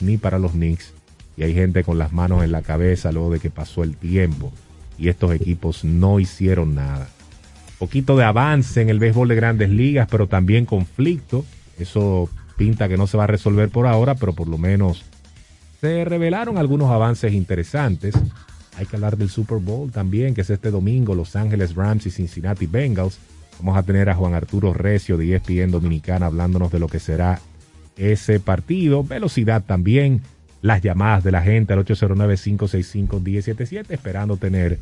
ni para los Knicks. Y hay gente con las manos en la cabeza luego de que pasó el tiempo y estos equipos no hicieron nada. Poquito de avance en el béisbol de grandes ligas, pero también conflicto. Eso pinta que no se va a resolver por ahora, pero por lo menos se revelaron algunos avances interesantes. Hay que hablar del Super Bowl también, que es este domingo, Los Ángeles Rams y Cincinnati Bengals. Vamos a tener a Juan Arturo Recio de ESPN Dominicana hablándonos de lo que será ese partido. Velocidad también, las llamadas de la gente al 809-565-1077, esperando tener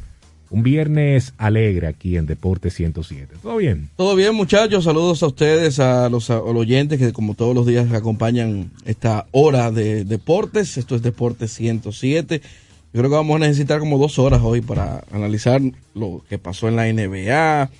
un viernes alegre aquí en Deporte 107. ¿Todo bien? Todo bien, muchachos. Saludos a ustedes, a los, oyentes que como todos los días acompañan esta hora de deportes. Esto es Deporte 107. Yo creo que vamos a necesitar como dos horas hoy para analizar lo que pasó en la NBA,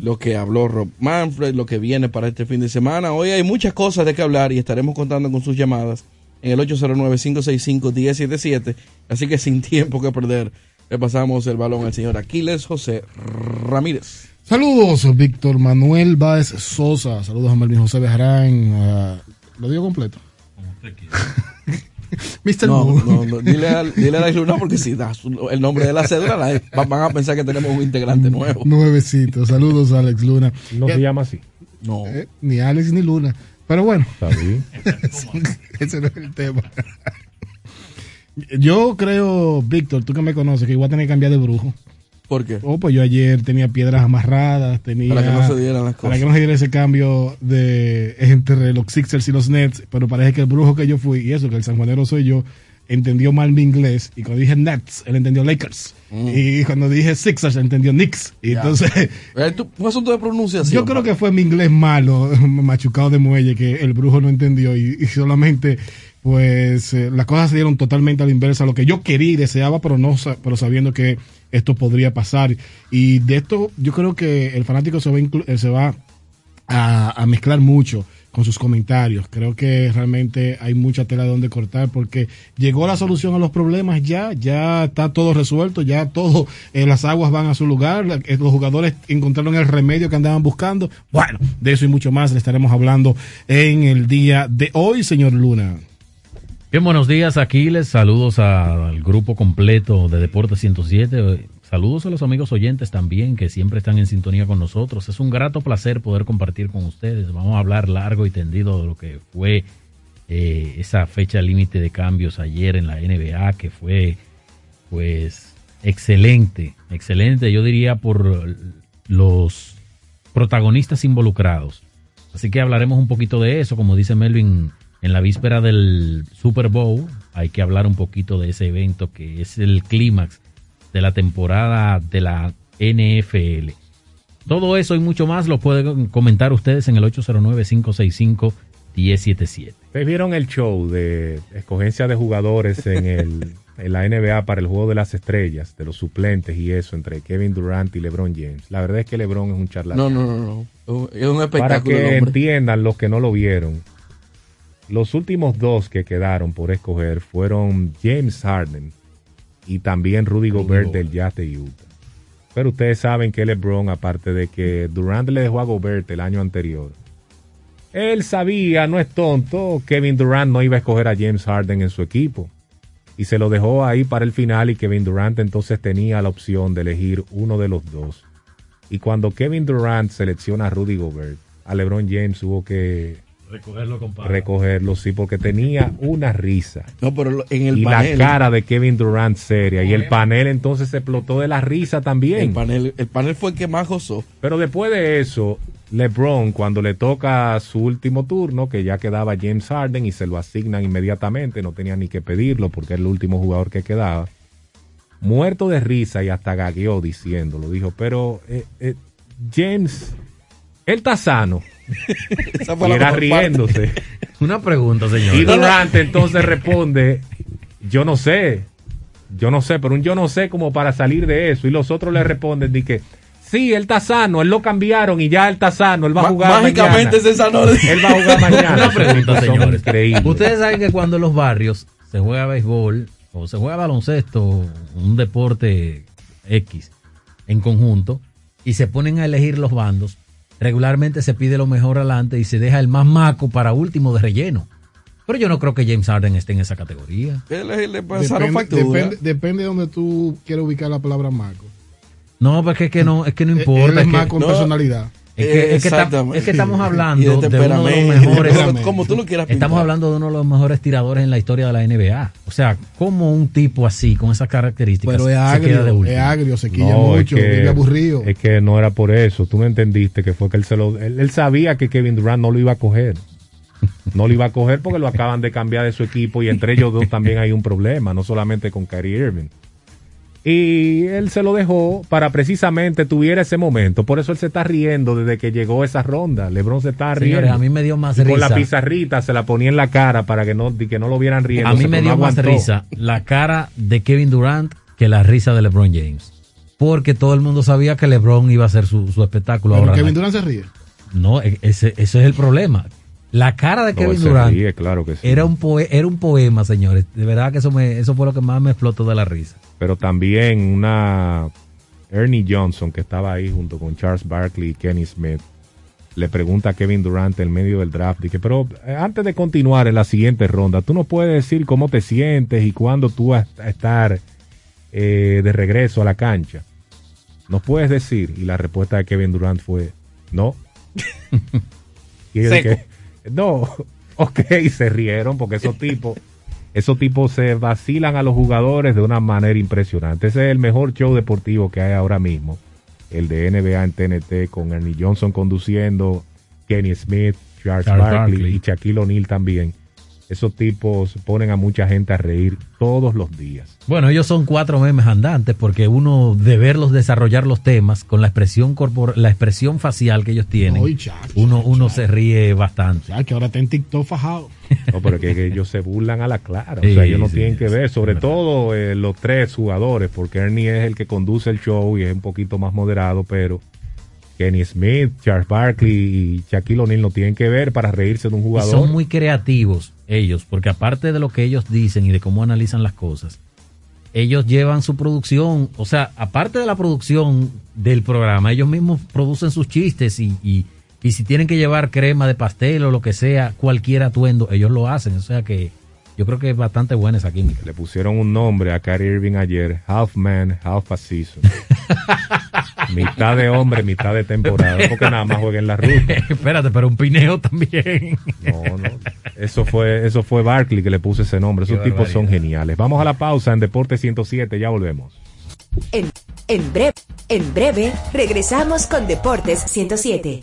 lo que habló Rob Manfred, lo que viene para este fin de semana. Hoy hay muchas cosas de que hablar y estaremos contando con sus llamadas en el 809-565-1077. Así que sin tiempo que perder, le pasamos el balón al señor Aquiles José Ramírez. Saludos, Víctor Manuel Báez Sosa. Saludos a Melvin José Bejarán. ¿Lo digo completo? Como usted quiera. Mr. No, no, no, dile a, dile a Luna porque si das el nombre de la cédula van a pensar que tenemos un integrante nuevo. Nuevecito. Saludos a Alex Luna. No se llama así. No. Eh, ni Alex ni Luna. Pero bueno. Está bien. ese no es el tema. Yo creo, Víctor, tú que me conoces, que igual a tener que cambiar de brujo. ¿Por qué? Oh, pues yo ayer tenía piedras amarradas, tenía... Para que no se dieran las cosas. Para que no se diera ese cambio de entre los Sixers y los Nets, pero parece que el brujo que yo fui, y eso, que el sanjuanero soy yo, entendió mal mi inglés, y cuando dije Nets, él entendió Lakers. Mm. Y cuando dije Sixers, entendió Knicks. Y entonces... Fue asunto de pronunciación. Yo creo que fue mi inglés malo, machucado de muelle, que el brujo no entendió, y solamente pues eh, las cosas se dieron totalmente a la inversa, lo que yo quería y deseaba, pero no pero sabiendo que esto podría pasar. Y de esto yo creo que el fanático se va, eh, se va a, mezclar mucho con sus comentarios. Creo que realmente hay mucha tela donde cortar porque llegó la solución a los problemas ya, ya está todo resuelto, ya todo, eh, las aguas van a su lugar, los jugadores encontraron el remedio que andaban buscando. Bueno, de eso y mucho más le estaremos hablando en el día de hoy, señor Luna. Bien, buenos días, Aquiles. Saludos al grupo completo de Deportes 107. Saludos a los amigos oyentes también que siempre están en sintonía con nosotros. Es un grato placer poder compartir con ustedes. Vamos a hablar largo y tendido de lo que fue eh, esa fecha límite de cambios ayer en la NBA, que fue pues excelente, excelente, yo diría por los protagonistas involucrados. Así que hablaremos un poquito de eso, como dice Melvin en la víspera del Super Bowl hay que hablar un poquito de ese evento que es el clímax de la temporada de la NFL. Todo eso y mucho más lo pueden comentar ustedes en el 809-565-1077. Ustedes vieron el show de escogencia de jugadores en, el, en la NBA para el juego de las estrellas, de los suplentes y eso, entre Kevin Durant y LeBron James. La verdad es que LeBron es un charlatán. No, no, no, no. Es un espectáculo. Para que entiendan los que no lo vieron los últimos dos que quedaron por escoger fueron James Harden y también Rudy Gobert del Jazz de Utah. Pero ustedes saben que LeBron, aparte de que Durant le dejó a Gobert el año anterior, él sabía, no es tonto, Kevin Durant no iba a escoger a James Harden en su equipo. Y se lo dejó ahí para el final y Kevin Durant entonces tenía la opción de elegir uno de los dos. Y cuando Kevin Durant selecciona a Rudy Gobert, a LeBron James hubo que Recogerlo, compadre. Recogerlo, sí, porque tenía una risa. No, pero en el y la cara de Kevin Durant seria. Y el panel entonces se explotó de la risa también. El panel, el panel fue el que más gozó. Pero después de eso, LeBron, cuando le toca su último turno, que ya quedaba James Harden y se lo asignan inmediatamente, no tenía ni que pedirlo porque era el último jugador que quedaba, muerto de risa y hasta gagueó diciéndolo. Dijo, pero eh, eh, James, él está sano. y era riéndose. Una pregunta, señor. Y Durant entonces responde, yo no sé, yo no sé, pero un yo no sé como para salir de eso. Y los otros le responden de que, sí, él está sano, él lo cambiaron y ya él está sano, él va a jugar Mágicamente se sanó. Él va a jugar mañana. Una pregunta, señores. Ustedes saben que cuando en los barrios se juega béisbol o se juega baloncesto, un deporte X en conjunto, y se ponen a elegir los bandos, regularmente se pide lo mejor adelante y se deja el más maco para último de relleno. Pero yo no creo que James Harden esté en esa categoría. Él, le pasaron Depende, factura. depende, depende de donde tú quieras ubicar la palabra maco. No, porque es que no, es que no Él importa. es Es que, maco en no. personalidad. Es que- es que ta- Exactamente. es que estamos hablando de de, uno de los mejores. Temperamento. como tú lo quieras Estamos hablando de uno de los mejores tiradores en la historia de la NBA. O sea, como un tipo así, con esas características, Pero es se queda de agrio, último? es agrio, se quilla No, es mucho, que- vive aburrido. Es que no era por eso. Tú no entendiste que fue que él se lo. Él, él sabía que Kevin Durant no lo iba a coger. No lo iba a coger porque lo acaban de cambiar de su equipo y entre ellos dos también hay un problema, no solamente con Kyrie Irving. Y él se lo dejó para precisamente tuviera ese momento. Por eso él se está riendo desde que llegó esa ronda. LeBron se está riendo. Señores, a mí me dio más Y con la risa. pizarrita se la ponía en la cara para que no, que no lo vieran riendo. A mí me dio más risa la cara de Kevin Durant que la risa de LeBron James. Porque todo el mundo sabía que LeBron iba a hacer su, su espectáculo Pero ahora. Kevin Durant se ríe. No, e- ese, ese es el problema. La cara de No, Kevin Durant ríe, claro que sí. era, un poe- era un poema, señores. De verdad que eso, me, eso fue lo que más me explotó de la risa. pero también una Ernie Johnson que estaba ahí junto con Charles Barkley y Kenny Smith le pregunta a Kevin Durant en medio del draft y que pero eh, antes de continuar en la siguiente ronda tú no puedes decir cómo te sientes y cuándo tú vas a estar eh, de regreso a la cancha no puedes decir y la respuesta de Kevin Durant fue no y Seco. dije, no ok se rieron porque esos tipos esos tipos se vacilan a los jugadores de una manera impresionante. Ese es el mejor show deportivo que hay ahora mismo. El de NBA en TNT con Ernie Johnson conduciendo, Kenny Smith, Charles, Charles Barkley, Barkley. y Shaquille O'Neal también. Esos tipos ponen a mucha gente a reír todos los días. Bueno, ellos son cuatro memes andantes porque uno de verlos desarrollar los temas con la expresión corpor la expresión facial que ellos tienen, uno, se ríe bastante. Ya que ahora está en TikTok fajado. No, pero que, que ellos se burlan a la clara. Sí, o sea, ellos no sí, tienen que ver, sobre todo eh, los tres jugadores, porque Ernie es el que conduce el show y es un poquito más moderado, pero Kenny Smith, Charles Barkley y Shaquille O'Neal no tienen que ver para reírse de un Y jugador. son muy creativos ellos, porque aparte de lo que ellos dicen y de cómo analizan las cosas, ellos llevan su producción, o sea, aparte de la producción del programa, ellos mismos producen sus chistes y, y, y si tienen que llevar crema de pastel o lo que sea, cualquier atuendo, ellos lo hacen. O sea que yo creo que es bastante buena esa química. Le pusieron un nombre a Kyrie Irving ayer, Half Man, Half a Season. mitad de hombre, mitad de temporada, porque nada más juega en la ruta. Espérate, pero un pineo también. No, no. Eso fue, eso fue Barkley que le puso ese nombre. Esos Qué tipos son geniales. Vamos a la pausa en Deporte 107, ya volvemos. En, en breve, en breve, regresamos con Deportes 107.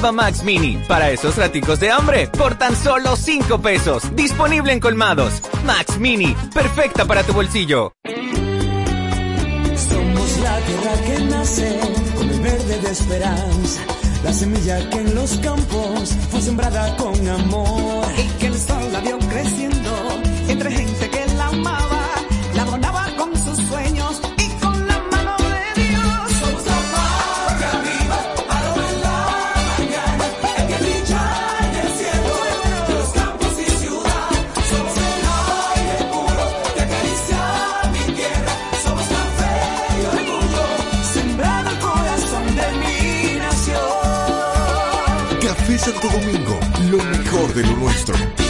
Nueva Max Mini, para esos raticos de hambre, por tan solo 5 pesos. Disponible en colmados. Max Mini, perfecta para tu bolsillo. Somos la tierra que nace con el verde de esperanza, la semilla que en los campos fue sembrada con amor y que el sol la vio creciendo entre gente que la amaba, Santo Domingo, lo mejor de lo nuestro.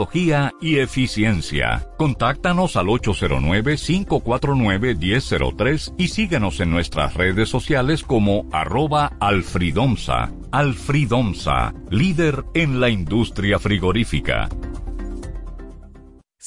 y eficiencia. Contáctanos al 809-549-1003 y síguenos en nuestras redes sociales como arroba alfridomsa. Alfridomsa, líder en la industria frigorífica.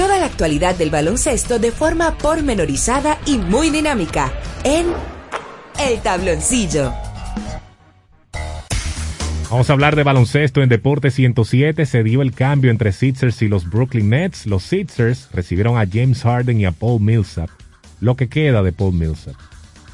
Toda la actualidad del baloncesto de forma pormenorizada y muy dinámica en El Tabloncillo. Vamos a hablar de baloncesto en Deporte 107. Se dio el cambio entre Sixers y los Brooklyn Nets. Los Sixers recibieron a James Harden y a Paul Millsap. Lo que queda de Paul Millsap.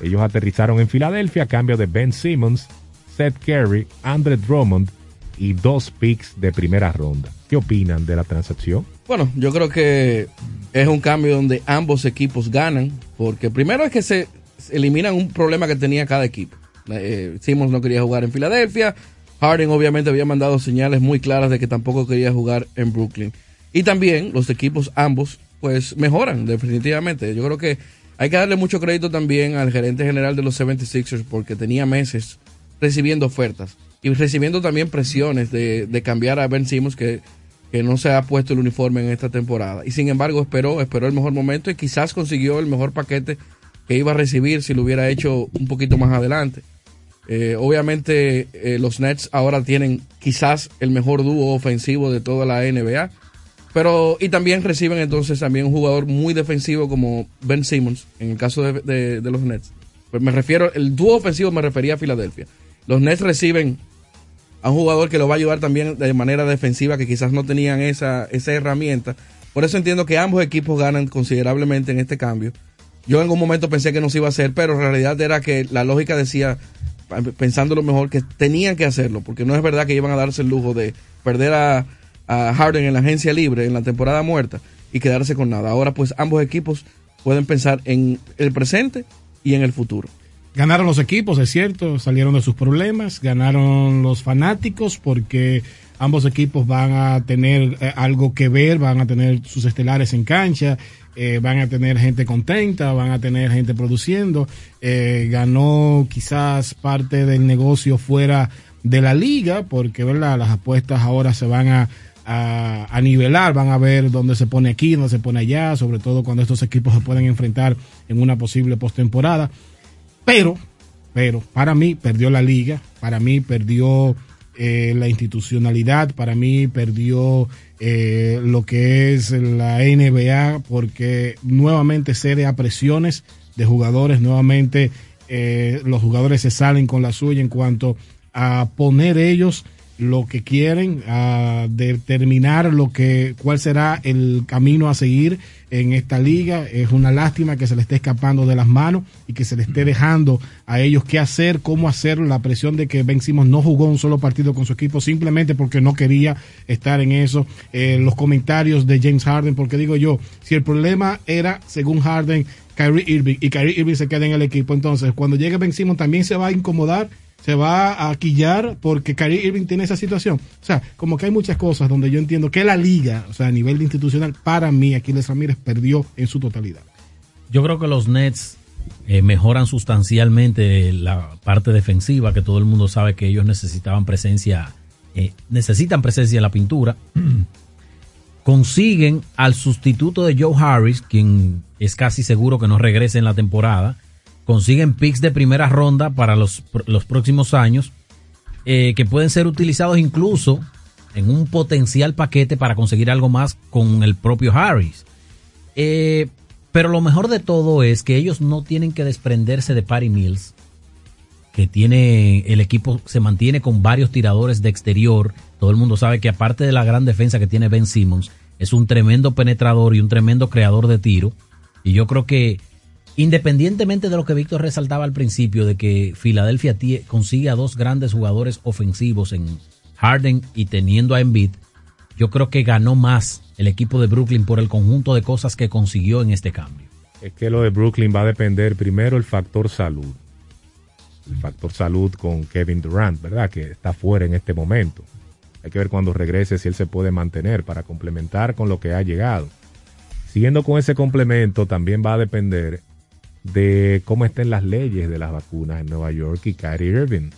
Ellos aterrizaron en Filadelfia a cambio de Ben Simmons, Seth Curry, Andre Drummond y dos picks de primera ronda. ¿Qué opinan de la transacción? Bueno, yo creo que es un cambio donde ambos equipos ganan, porque primero es que se eliminan un problema que tenía cada equipo. Eh, Simmons no quería jugar en Filadelfia, Harden obviamente había mandado señales muy claras de que tampoco quería jugar en Brooklyn. Y también los equipos ambos pues mejoran definitivamente. Yo creo que hay que darle mucho crédito también al gerente general de los 76ers porque tenía meses recibiendo ofertas y recibiendo también presiones de, de cambiar a Ben Simmons que, que no se ha puesto el uniforme en esta temporada. Y sin embargo esperó, esperó el mejor momento y quizás consiguió el mejor paquete que iba a recibir si lo hubiera hecho un poquito más adelante. Eh, obviamente eh, los Nets ahora tienen quizás el mejor dúo ofensivo de toda la NBA. Pero, y también reciben entonces también un jugador muy defensivo como Ben Simmons, en el caso de, de- de los Nets. Pues me refiero, el dúo ofensivo me refería a Filadelfia. Los Nets reciben a un jugador que lo va a ayudar también de manera defensiva, que quizás no tenían esa, esa herramienta. Por eso entiendo que ambos equipos ganan considerablemente en este cambio. Yo en algún momento pensé que no se iba a hacer, pero en realidad era que la lógica decía, pensando lo mejor, que tenían que hacerlo, porque no es verdad que iban a darse el lujo de perder a, a Harden en la agencia libre en la temporada muerta y quedarse con nada. Ahora pues ambos equipos pueden pensar en el presente y en el futuro. Ganaron los equipos, es cierto, salieron de sus problemas, ganaron los fanáticos porque ambos equipos van a tener eh, algo que ver, van a tener sus estelares en cancha, eh, van a tener gente contenta, van a tener gente produciendo. Eh, ganó quizás parte del negocio fuera de la liga porque verdad las apuestas ahora se van a, a, a nivelar, van a ver dónde se pone aquí, dónde se pone allá, sobre todo cuando estos equipos se pueden enfrentar en una posible postemporada. Pero, pero, para mí perdió la liga, para mí perdió eh, la institucionalidad, para mí perdió eh, lo que es la NBA, porque nuevamente cede a presiones de jugadores, nuevamente eh, los jugadores se salen con la suya en cuanto a poner ellos lo que quieren, determinar lo que, cuál será el camino a seguir en esta liga. Es una lástima que se le esté escapando de las manos y que se le esté dejando a ellos qué hacer, cómo hacer, la presión de que Ben Simmons no jugó un solo partido con su equipo simplemente porque no quería estar en eso. Eh, los comentarios de James Harden, porque digo yo, si el problema era, según Harden, Kyrie Irving y Kyrie Irving se queda en el equipo, entonces cuando llegue Ben Simmons también se va a incomodar se va a quillar porque Kyrie Irving tiene esa situación. O sea, como que hay muchas cosas donde yo entiendo que la liga, o sea, a nivel institucional, para mí, Aquiles Ramírez perdió en su totalidad. Yo creo que los Nets eh, mejoran sustancialmente la parte defensiva, que todo el mundo sabe que ellos necesitaban presencia, eh, necesitan presencia en la pintura. Consiguen al sustituto de Joe Harris, quien es casi seguro que no regrese en la temporada. Consiguen picks de primera ronda para los, los próximos años, eh, que pueden ser utilizados incluso en un potencial paquete para conseguir algo más con el propio Harris. Eh, pero lo mejor de todo es que ellos no tienen que desprenderse de Patty Mills, que tiene el equipo se mantiene con varios tiradores de exterior. Todo el mundo sabe que aparte de la gran defensa que tiene Ben Simmons, es un tremendo penetrador y un tremendo creador de tiro. Y yo creo que, independientemente de lo que Víctor resaltaba al principio, de que Filadelfia consigue a dos grandes jugadores ofensivos en Harden y teniendo a Embiid, yo creo que ganó más el equipo de Brooklyn por el conjunto de cosas que consiguió en este cambio. Es que lo de Brooklyn va a depender primero el factor salud. El factor salud con Kevin Durant, ¿verdad? Que está fuera en este momento. Hay que ver cuando regrese si él se puede mantener para complementar con lo que ha llegado. Siguiendo con ese complemento, también va a depender de cómo estén las leyes de las vacunas en Nueva York y Kyrie Irving.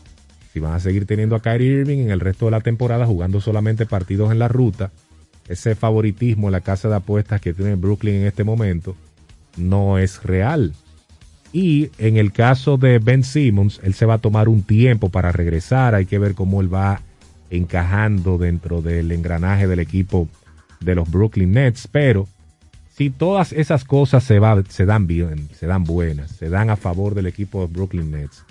Si van a seguir teniendo a Kyrie Irving en el resto de la temporada jugando solamente partidos en la ruta, ese favoritismo en la casa de apuestas que tiene Brooklyn en este momento no es real. Y en el caso de Ben Simmons, él se va a tomar un tiempo para regresar. Hay que ver cómo él va encajando dentro del engranaje del equipo de los Brooklyn Nets. Pero si todas esas cosas se, dan bien, se dan buenas, se dan a favor del equipo de Brooklyn Nets,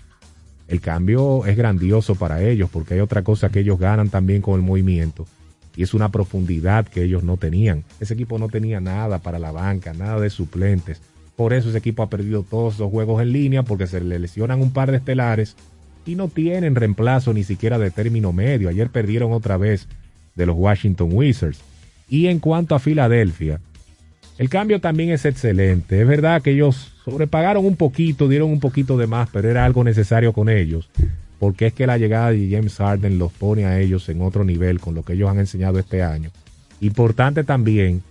el cambio es grandioso para ellos porque hay otra cosa que ellos ganan también con el movimiento y es una profundidad que ellos no tenían. Ese equipo no tenía nada para la banca, nada de suplentes. Por eso ese equipo ha perdido todos los juegos en línea porque se le lesionan un par de estelares y no tienen reemplazo ni siquiera de término medio. Ayer perdieron otra vez de los Washington Wizards. Y en cuanto a Filadelfia, el cambio también es excelente. Es verdad que ellos sobrepagaron un poquito, dieron un poquito de más, pero era algo necesario con ellos. Porque es que la llegada de James Harden los pone a ellos en otro nivel con lo que ellos han enseñado este año. Importante también,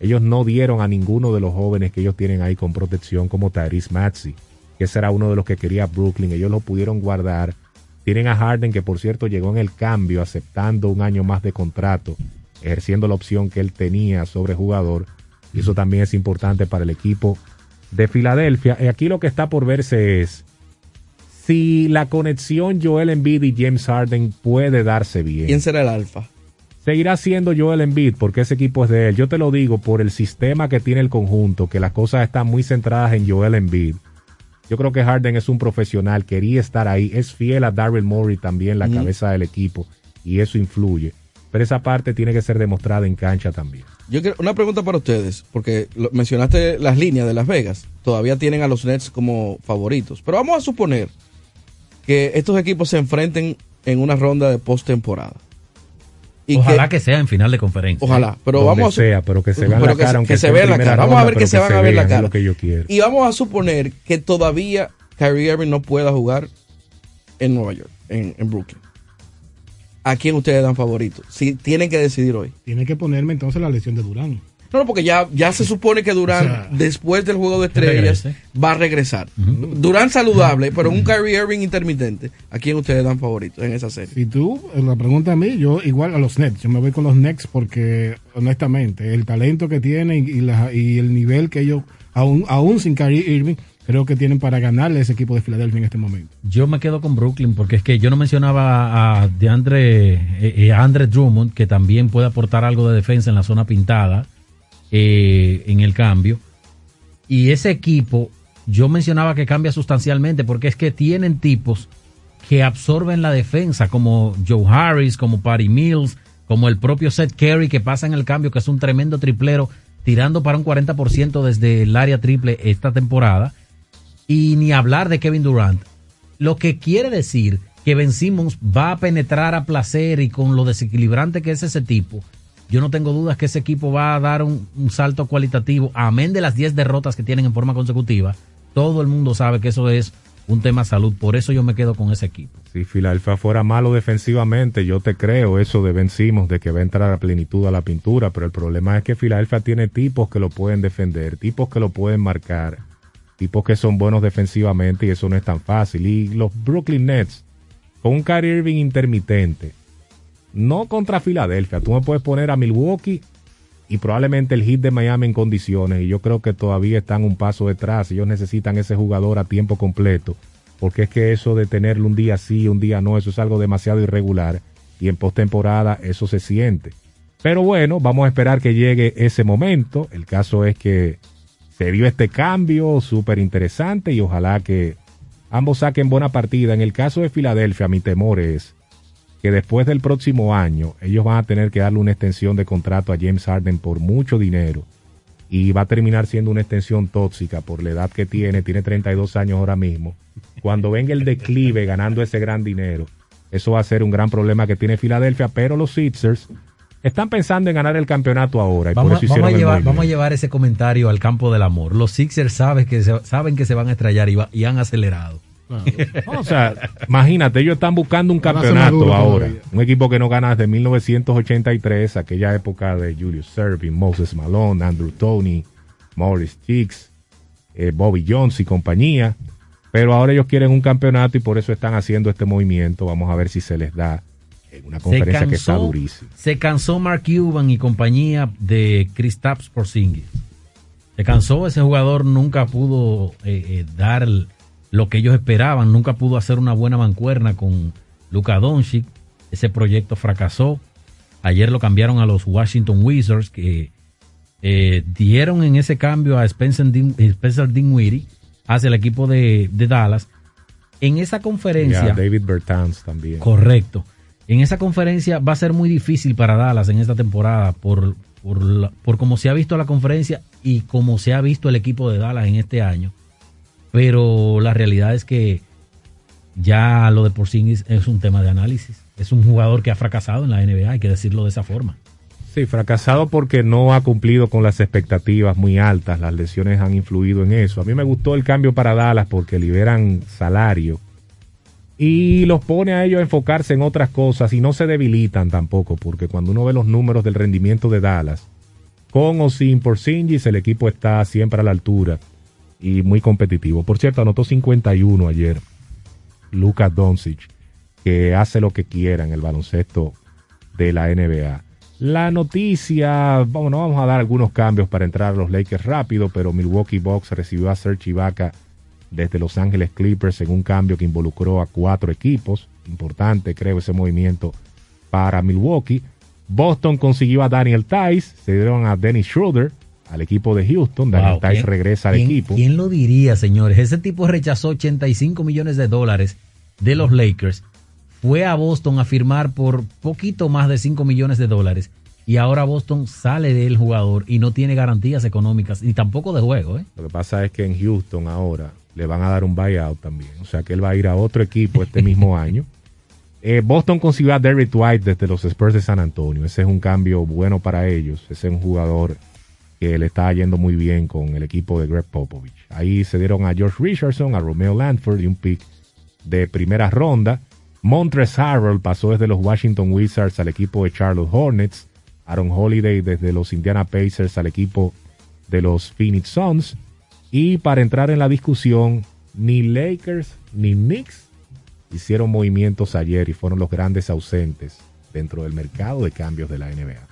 ellos no dieron a ninguno de los jóvenes que ellos tienen ahí con protección como Tyrese Maxey, que ese era uno de los que quería Brooklyn. Ellos lo pudieron guardar. Tienen a Harden, que por cierto llegó en el cambio, aceptando un año más de contrato, ejerciendo la opción que él tenía sobre jugador. Y eso también es importante para el equipo de Filadelfia. Y aquí lo que está por verse es si la conexión Joel Embiid y James Harden puede darse bien. ¿Quién será el alfa? Seguirá siendo Joel Embiid porque ese equipo es de él. Yo te lo digo por el sistema que tiene el conjunto, que las cosas están muy centradas en Joel Embiid. Yo creo que Harden es un profesional, quería estar ahí, es fiel a Daryl Morey también, la cabeza del equipo, y eso influye. Pero esa parte tiene que ser demostrada en cancha también. Yo quiero una pregunta para ustedes, porque lo- mencionaste las líneas de Las Vegas. Todavía tienen a los Nets como favoritos. Pero vamos a suponer que estos equipos se enfrenten en una ronda de postemporada. Y Ojalá que, sea en final de conferencia. Ojalá, pero Donde vamos a sea, pero que se vea la que cara, que se vea la cara. Vamos a ver que se que van se a ver la cara. lo que yo quiero. Y vamos a suponer que todavía Kyrie Irving no pueda jugar en Nueva York, en, en Brooklyn. ¿A quién ustedes dan favorito? Si tienen que decidir hoy. Tiene que ponerme entonces la lesión de Durán. No, no, porque ya, ya se supone que Durán, O sea, después del juego de estrellas, regrese. va a regresar. Durán saludable, pero un Kyrie Irving intermitente. ¿A quién ustedes dan favorito en esa serie? Si tú la pregunta a mí, yo igual a los Nets. Yo me voy con los Nets porque, honestamente, el talento que tienen y, la- y el nivel que ellos, aún, aún sin Kyrie Irving, creo que tienen para ganarle ese equipo de Filadelfia en este momento. Yo me quedo con Brooklyn porque es que yo no mencionaba a DeAndre, eh, eh, Drummond, que también puede aportar algo de defensa en la zona pintada eh, en el cambio. Y ese equipo, yo mencionaba que cambia sustancialmente porque es que tienen tipos que absorben la defensa, como Joe Harris, como Patty Mills, como el propio Seth Curry que pasa en el cambio, que es un tremendo triplero, tirando para un 40% desde el área triple esta temporada. Y ni hablar de Kevin Durant. Lo que quiere decir que Ben Simmons va a penetrar a placer y con lo desequilibrante que es ese tipo, yo no tengo dudas que ese equipo va a dar un, salto cualitativo, amén de las 10 derrotas que tienen en forma consecutiva. Todo el mundo sabe que eso es un tema salud, por eso yo me quedo con ese equipo. Si Filadelfia fuera malo defensivamente, yo te creo eso de Ben Simmons, de que va a entrar a plenitud a la pintura, pero el problema es que Filadelfia tiene tipos que lo pueden defender, tipos que lo pueden marcar, tipos que son buenos defensivamente y eso no es tan fácil. Y los Brooklyn Nets, con un Kyrie Irving intermitente, no contra Filadelfia, tú me puedes poner a Milwaukee y probablemente el hit de Miami en condiciones y yo creo que todavía están un paso detrás, ellos necesitan ese jugador a tiempo completo porque es que eso de tenerlo un día sí, un día no, eso es algo demasiado irregular y en postemporada eso se siente. Pero bueno, vamos a esperar que llegue ese momento. El caso es que se dio este cambio súper interesante y ojalá que ambos saquen buena partida. En el caso de Filadelfia, mi temor es que después del próximo año ellos van a tener que darle una extensión de contrato a James Harden por mucho dinero y va a terminar siendo una extensión tóxica por la edad que tiene, tiene 32 años ahora mismo. Cuando venga el declive ganando ese gran dinero, eso va a ser un gran problema que tiene Filadelfia, pero los Sixers están pensando en ganar el campeonato ahora. Y por Vamos, eso vamos a llevar, movimiento. vamos a llevar ese comentario al campo del amor. Los Sixers saben que se, saben que se van a estrellar y, va- y han acelerado. O sea, imagínate, ellos están buscando un campeonato ahora. todavía. Un equipo que no gana desde 1983, aquella época de Julius Serving, Moses Malone, Andrew Tony, Morris Chicks, eh, Bobby Jones y compañía. Pero ahora ellos quieren un campeonato y por eso están haciendo este movimiento. Vamos a ver si se les da en una conferencia que está durísima. se cansó Mark Cuban y compañía de Kristaps Porzingis. Se cansó ese jugador, nunca pudo eh, eh, dar lo que ellos esperaban, nunca pudo hacer una buena mancuerna con Luka Doncic. Ese proyecto fracasó. Ayer lo cambiaron a los Washington Wizards que eh, dieron en ese cambio a Spencer, Din- Spencer Dinwiddie hacia el equipo de, de Dallas. En esa conferencia, a David Bertans también. Correcto. En esa conferencia va a ser muy difícil para Dallas en esta temporada por, por, la- cómo se ha visto la conferencia y cómo se ha visto el equipo de Dallas en este año. Pero la realidad es que ya lo de Porzingis es un tema de análisis. Es un jugador que ha fracasado en la NBA, hay que decirlo de esa forma. Sí, fracasado porque no ha cumplido con las expectativas muy altas. Las lesiones han influido en eso. A mí me gustó el cambio para Dallas porque liberan salario y los pone a ellos a enfocarse en otras cosas y no se debilitan tampoco porque cuando uno ve los números del rendimiento de Dallas, con o sin Porzingis, el equipo está siempre a la altura y muy competitivo. Por cierto, anotó 51 ayer Lucas Doncic, que hace lo que quiera en el baloncesto de la NBA. La noticia, bueno, no vamos a dar algunos cambios para entrar a los Lakers rápido, pero Milwaukee Bucks recibió a Serge Ibaka desde Los Ángeles Clippers en un cambio que involucró a cuatro equipos. Importante, creo, ese movimiento para Milwaukee. Boston consiguió a Daniel Tice, se dieron a Dennis Schroeder al equipo de Houston. Daniel Wow, Tice ¿quién- regresa al quién- equipo. ¿Quién lo diría, señores? Ese tipo rechazó 85 millones de dólares de los Lakers. Fue a Boston a firmar por poquito más de 5 millones de dólares. Y ahora Boston sale del jugador y no tiene garantías económicas ni tampoco de juego. ¿eh? Lo que pasa es que en Houston ahora le van a dar un buyout también. O sea que él va a ir a otro equipo este mismo año. Eh, Boston consiguió a Derrick White desde los Spurs de San Antonio. Ese es un cambio bueno para ellos. Ese es un jugador que le está yendo muy bien con el equipo de Greg Popovich. Ahí se dieron a George Richardson, a Romeo Lanford y un pick de primera ronda. Montres Harrell pasó desde los Washington Wizards al equipo de Charlotte Hornets. Aaron Holiday desde los Indiana Pacers al equipo de los Phoenix Suns. Y para entrar en la discusión, ni Lakers ni Knicks hicieron movimientos ayer y fueron los grandes ausentes dentro del mercado de cambios de la NBA.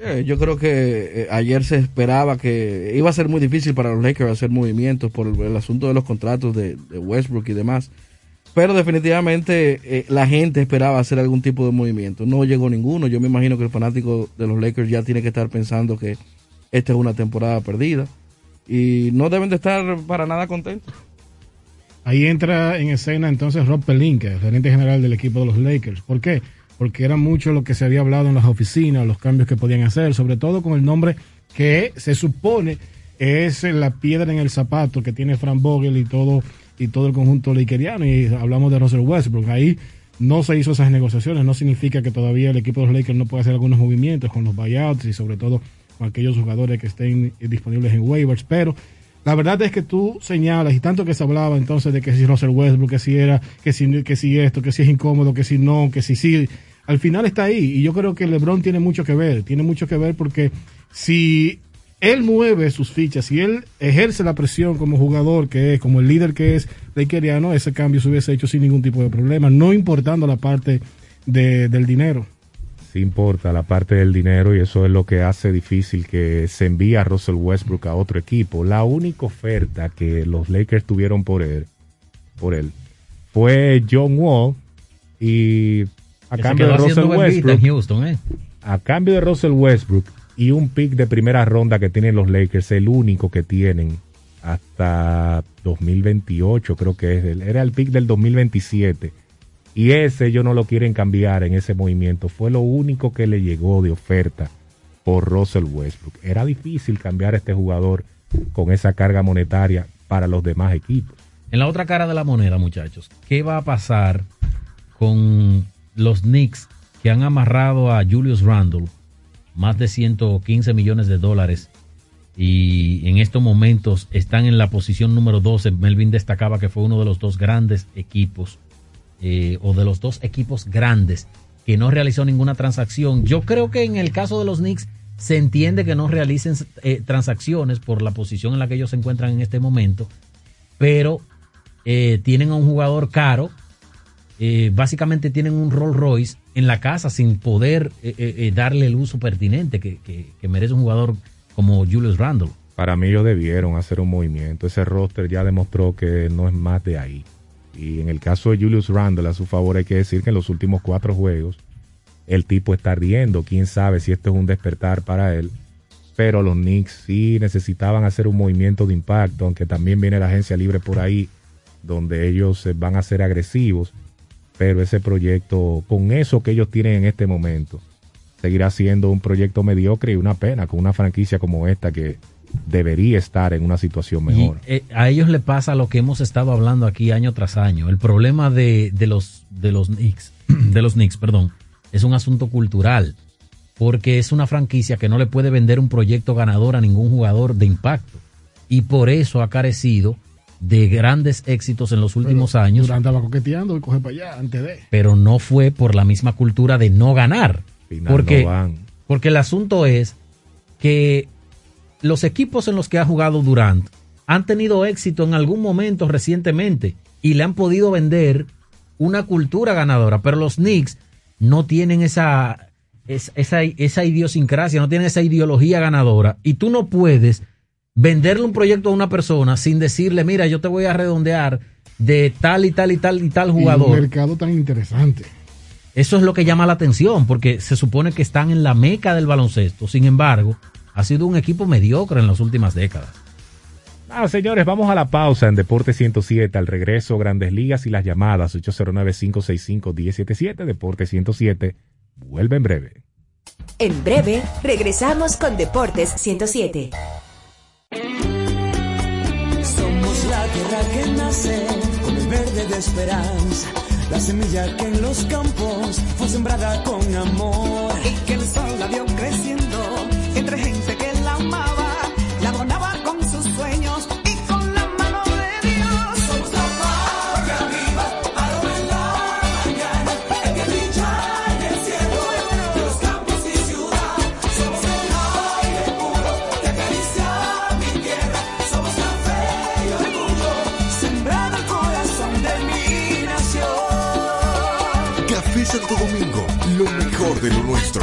Eh, yo creo que eh, ayer se esperaba que iba a ser muy difícil para los Lakers hacer movimientos por el, asunto de los contratos de, de Westbrook y demás. Pero definitivamente eh, la gente esperaba hacer algún tipo de movimiento. No llegó ninguno. Yo me imagino que el fanático de los Lakers ya tiene que estar pensando que esta es una temporada perdida. Y no deben de estar para nada contentos. Ahí entra en escena entonces Rob Pelinka, el gerente general del equipo de los Lakers. ¿Por qué? Porque era mucho lo que se había hablado en las oficinas, los cambios que podían hacer, sobre todo con el nombre que se supone es la piedra en el zapato que tiene Frank Vogel y todo y todo el conjunto lakeriano y hablamos de Russell Westbrook. Ahí no se hizo esas negociaciones, no significa que todavía el equipo de los Lakers no pueda hacer algunos movimientos con los buyouts y sobre todo con aquellos jugadores que estén disponibles en waivers, pero la verdad es que tú señalas, y tanto que se hablaba entonces de que si Russell Westbrook, que si era, que si, que si esto, que si es incómodo, que si no, que si sí, al final está ahí. Y yo creo que LeBron tiene mucho que ver, tiene mucho que ver porque si él mueve sus fichas, si él ejerce la presión como jugador que es, como el líder que es lakeriano, ese cambio se hubiese hecho sin ningún tipo de problema, no importando la parte de, del dinero. Sí importa la parte del dinero y eso es lo que hace difícil que se envíe a Russell Westbrook a otro equipo. La única oferta que los Lakers tuvieron por él, por él fue John Wall y a cambio de Russell Westbrook, Houston, ¿eh? a cambio de Russell Westbrook y un pick de primera ronda que tienen los Lakers, el único que tienen hasta 2028, creo que es. el- Era el pick del 2027 Y ese ellos no lo quieren cambiar en ese movimiento. Fue lo único que le llegó de oferta por Russell Westbrook. Era difícil cambiar a este jugador con esa carga monetaria para los demás equipos. En la otra cara de la moneda, muchachos, ¿qué va a pasar con los Knicks que han amarrado a Julius Randle más de 115 millones de dólares y en estos momentos están en la posición número 12? Melvin destacaba que fue uno de los dos grandes equipos eh, o de los dos equipos grandes que no realizó ninguna transacción. Yo creo que en el caso de los Knicks se entiende que no realicen eh, transacciones por la posición en la que ellos se encuentran en este momento, pero eh, tienen a un jugador caro, eh, básicamente tienen un Rolls Royce en la casa sin poder darle el uso pertinente que, que- que merece un jugador como Julius Randle. Para mí ellos debieron hacer un movimiento. Ese roster ya demostró que no es más de ahí. Y en el caso de Julius Randle, a su favor hay que decir que en los últimos cuatro juegos el tipo está riendo. Quién sabe si esto es un despertar para él. Pero los Knicks sí necesitaban hacer un movimiento de impacto, aunque también viene la agencia libre por ahí, donde ellos eh, van a ser agresivos. Pero ese proyecto, con eso que ellos tienen en este momento, seguirá siendo un proyecto mediocre y una pena con una franquicia como esta que debería estar en una situación mejor. Y, eh, a ellos le pasa lo que hemos estado hablando aquí año tras año. El problema de, de los de los Knicks, de los Knicks, perdón, es un asunto cultural, porque es una franquicia que no le puede vender un proyecto ganador a ningún jugador de impacto y por eso ha carecido de grandes éxitos en los últimos años, Durant estaba coqueteando y coge para allá antes de. pero no fue por la misma cultura de no ganar. Final Porque, no van. porque el asunto es que los equipos en los que ha jugado Durant han tenido éxito en algún momento recientemente y le han podido vender una cultura ganadora, pero los Knicks no tienen esa, es- esa, esa idiosincrasia, no tienen esa ideología ganadora y tú no puedes venderle un proyecto a una persona sin decirle, mira, yo te voy a redondear de tal y tal y tal y tal Y un jugador. mercado tan interesante. Eso es lo que llama la atención, porque se supone que están en la meca del baloncesto. Sin embargo, ha sido un equipo mediocre en las últimas décadas. Ah, señores, vamos a la pausa en Deporte 107. Al regreso, Grandes Ligas y las llamadas 809-565-1077. Deporte 107 vuelve en breve. En breve, regresamos con Deportes 107. Somos la tierra que nace con el verde de esperanza, la semilla que en los campos fue sembrada con amor y que el sol la vio creciendo entre gente que la amaba, la adornaba con sus sueños y con la mano de Dios. Somos la que arriba, aroma en la mañana, el que brilla en el cielo de los campos y ciudad. Somos el aire puro que acaricia mi tierra. Somos café y orgullo, sembrado el corazón de mi nación. Café Santo Domingo, lo mejor de lo nuestro.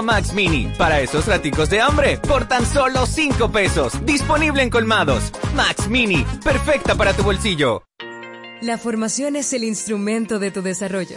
Max Mini, para esos raticos de hambre, por tan solo 5 pesos. Disponible en colmados. Max Mini, perfecta para tu bolsillo. La formación es el instrumento de tu desarrollo.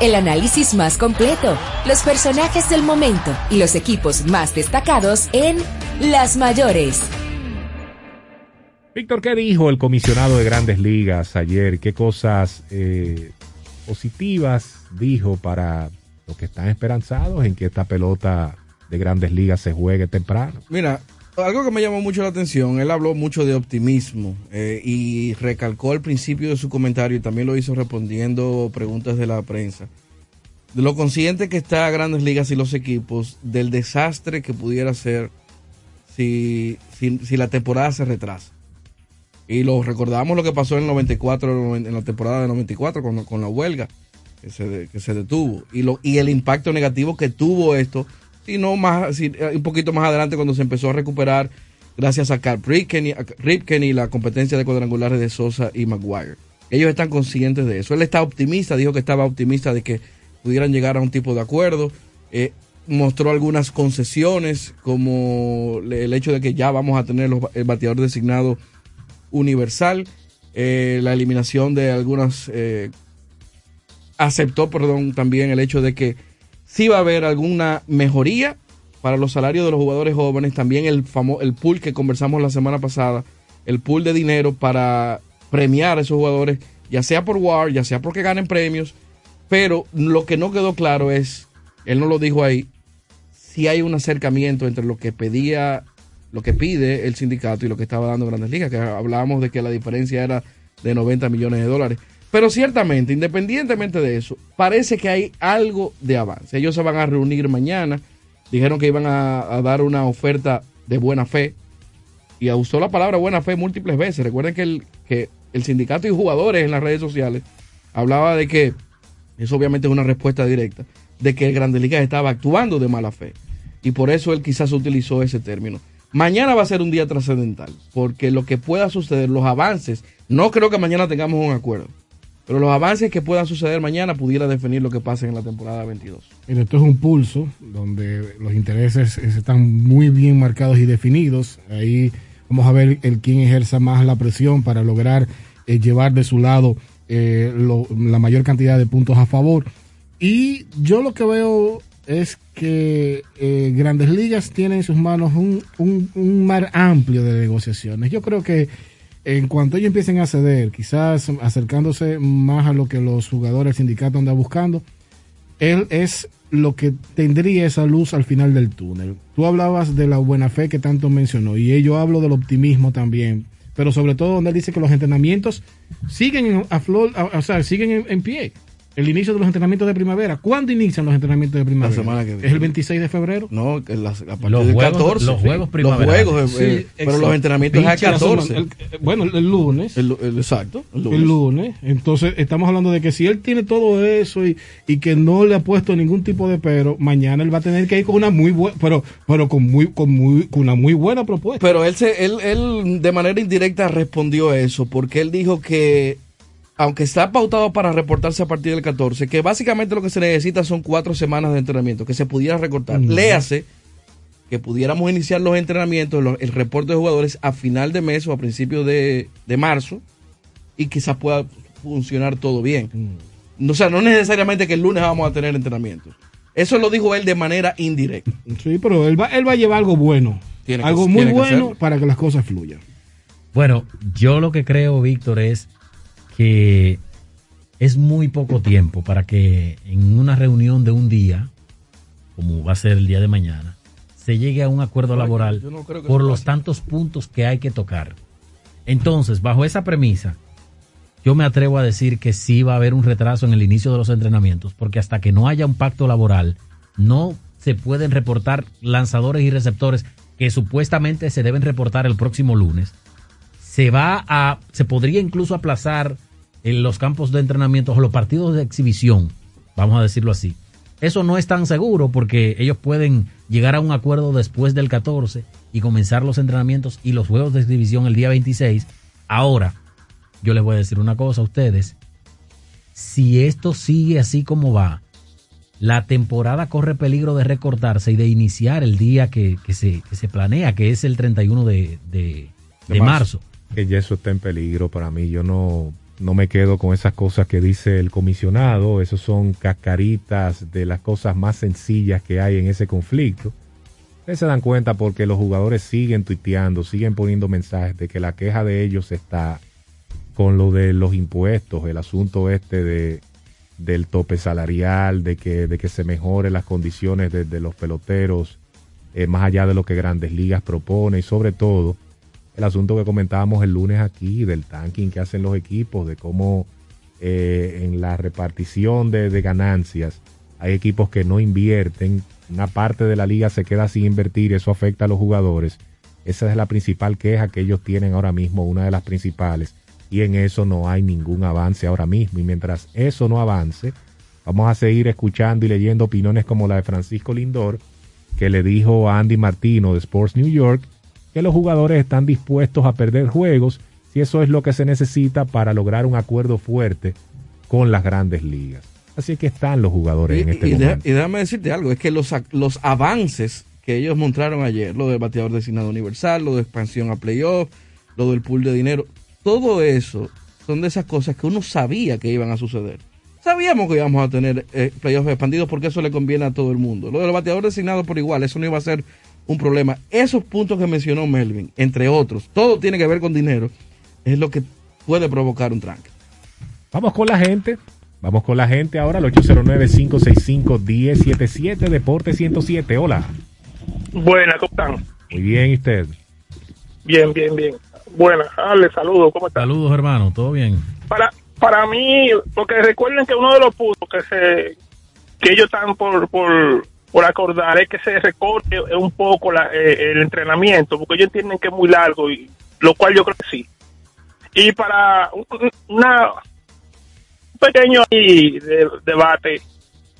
El análisis más completo, los personajes del momento y los equipos más destacados en Las Mayores. Víctor, ¿qué dijo el comisionado de Grandes Ligas ayer? ¿Qué cosas eh, positivas dijo para los que están esperanzados en que esta pelota de Grandes Ligas se juegue temprano? Mira, algo que me llamó mucho la atención, él habló mucho de optimismo eh, y recalcó al principio de su comentario y también lo hizo respondiendo preguntas de la prensa, lo consciente que está Grandes Ligas y los equipos del desastre que pudiera ser si, si, la temporada se retrasa. Y lo recordamos lo que pasó en el 94, en la temporada de 94 con, con la huelga que se, que se detuvo y, lo, y el impacto negativo que tuvo esto sino más, eh, un poquito más adelante cuando se empezó a recuperar gracias a Carl Ripken Ripken y la competencia de cuadrangulares de Sosa y Maguire. Ellos están conscientes de eso. Él está optimista, dijo que estaba optimista de que pudieran llegar a un tipo de acuerdo. Eh, mostró algunas concesiones, como el hecho de que ya vamos a tener el bateador designado universal, eh, la eliminación de algunas... Aceptó, perdón, también el hecho de que sí va a haber alguna mejoría para los salarios de los jugadores jóvenes, también el, famo el pool que conversamos la semana pasada, el pool de dinero para premiar a esos jugadores, ya sea por WAR, ya sea porque ganen premios, pero lo que no quedó claro es, él no lo dijo ahí, si hay un acercamiento entre lo que pedía, lo que pide el sindicato y lo que estaba dando Grandes Ligas, que hablábamos de que la diferencia era de 90 millones de dólares. Pero ciertamente, independientemente de eso, parece que hay algo de avance. Ellos se van a reunir mañana. Dijeron que iban a, dar una oferta de buena fe. Y usó la palabra buena fe múltiples veces. Recuerden que el, que el sindicato y jugadores en las redes sociales hablaba de que, eso obviamente es una respuesta directa, de que el Grande Liga estaba actuando de mala fe. Y por eso él quizás utilizó ese término. Mañana va a ser un día trascendental, porque lo que pueda suceder, los avances, no creo que mañana tengamos un acuerdo, pero los avances que puedan suceder mañana pudiera definir lo que pase en la temporada 22. Mira, esto es un pulso donde los intereses están muy bien marcados y definidos. Ahí vamos a ver el quién ejerza más la presión para lograr eh, llevar de su lado eh, la mayor cantidad de puntos a favor. Y yo lo que veo es que eh, Grandes Ligas tiene en sus manos un, un mar amplio de negociaciones. Yo creo que en cuanto ellos empiecen a ceder, quizás acercándose más a lo que los jugadores del sindicato andan buscando, él es lo que tendría esa luz al final del túnel. Tú hablabas de la buena fe que tanto mencionó y yo hablo del optimismo también, pero sobre todo donde él dice que los entrenamientos siguen a flor, o sea, siguen en, en pie el inicio de los entrenamientos de primavera. ¿Cuándo inician los entrenamientos de primavera? La semana que ¿Es el 26 de febrero? No, la, a partir Los del juegos- 14. los sí. juegos primaverales. Los juegos, eh, Sí, eh, pero los entrenamientos es razón, 14. el- bueno, el lunes. El- el- exacto. El lunes. El lunes. Entonces, estamos hablando de que si él tiene todo eso y, y que no le ha puesto ningún tipo de pero, mañana él va a tener que ir con una muy buena, pero, pero con muy, con muy, con una muy buena propuesta. Pero él, se, él, él de manera indirecta respondió eso, porque él dijo que, aunque está pautado para reportarse a partir del 14, que básicamente lo que se necesita son cuatro semanas de entrenamiento, que se pudiera recortar. Ujú. Léase que pudiéramos iniciar los entrenamientos, los- el reporte de jugadores a final de mes o a principios de, de marzo, y quizás pueda funcionar todo bien. Mm. O sea, no necesariamente que el lunes vamos a tener entrenamientos. Eso lo dijo él de manera indirecta. Sí, pero él va, él va a llevar algo bueno. Tiene que- algo muy tiene que bueno hacerlo. para que las cosas fluyan. Bueno, yo lo que creo, Víctor, es que es muy poco tiempo para que en una reunión de un día, como va a ser el día de mañana, se llegue a un acuerdo laboral no por los pase. tantos puntos que hay que tocar. Entonces, bajo esa premisa, yo me atrevo a decir que sí va a haber un retraso en el inicio de los entrenamientos, porque hasta que no haya un pacto laboral, no se pueden reportar lanzadores y receptores que supuestamente se deben reportar el próximo lunes. Se va a, se podría incluso aplazar en los campos de entrenamiento o los partidos de exhibición, vamos a decirlo así. Eso no es tan seguro porque ellos pueden llegar a un acuerdo después del 14 y comenzar los entrenamientos y los juegos de exhibición el día 26. Ahora, yo les voy a decir una cosa a ustedes. Si esto sigue así como va, la temporada corre peligro de recortarse y de iniciar el día que, que se, que se planea, que es el 31 de, de, de marzo. Que ya eso está en peligro para mí. Yo no, no me quedo con esas cosas que dice el comisionado. Esos son cascaritas de las cosas más sencillas que hay en ese conflicto. Ustedes se dan cuenta porque los jugadores siguen tuiteando, siguen poniendo mensajes de que la queja de ellos está con lo de los impuestos, el asunto este de del tope salarial, de que, de que se mejoren las condiciones de, los peloteros, eh, más allá de lo que Grandes Ligas propone, y sobre todo el asunto que comentábamos el lunes aquí, del tanking que hacen los equipos, de cómo eh, en la repartición de, de ganancias hay equipos que no invierten, una parte de la liga se queda sin invertir, eso afecta a los jugadores. Esa es la principal queja que ellos tienen ahora mismo, una de las principales y en eso no hay ningún avance ahora mismo. Y mientras eso no avance, vamos a seguir escuchando y leyendo opiniones como la de Francisco Lindor, que le dijo a Andy Martino de Sports New York que los jugadores están dispuestos a perder juegos si eso es lo que se necesita para lograr un acuerdo fuerte con las grandes ligas. Así que están los jugadores Y, en este y de- y déjame decirte algo, es que los, los avances que ellos mostraron ayer, lo del bateador designado universal, lo de expansión a playoff, lo del pool de dinero, todo eso son de esas cosas que uno sabía que iban a suceder. Sabíamos que íbamos a tener eh, playoffs expandidos porque eso le conviene a todo el mundo. Lo del bateador designado por igual, eso no iba a ser un problema. Esos puntos que mencionó Melvin, entre otros, todo tiene que ver con dinero, es lo que puede provocar un tranque. Vamos con la gente. Vamos con la gente ahora al 809-565-1077 Deporte 107. Hola. Buenas, ¿cómo están? Muy bien, ¿y usted? Bien, bien, bien. Buenas, Ale, saludos, ¿cómo están? Saludos, hermano, ¿todo bien? Para, para mí, porque recuerden que uno de los puntos que se que ellos están por, por, por acordar es que se recorte un poco la, eh, el entrenamiento, porque ellos entienden que es muy largo, y lo cual yo creo que sí. Y para un, una, un pequeño ahí de- debate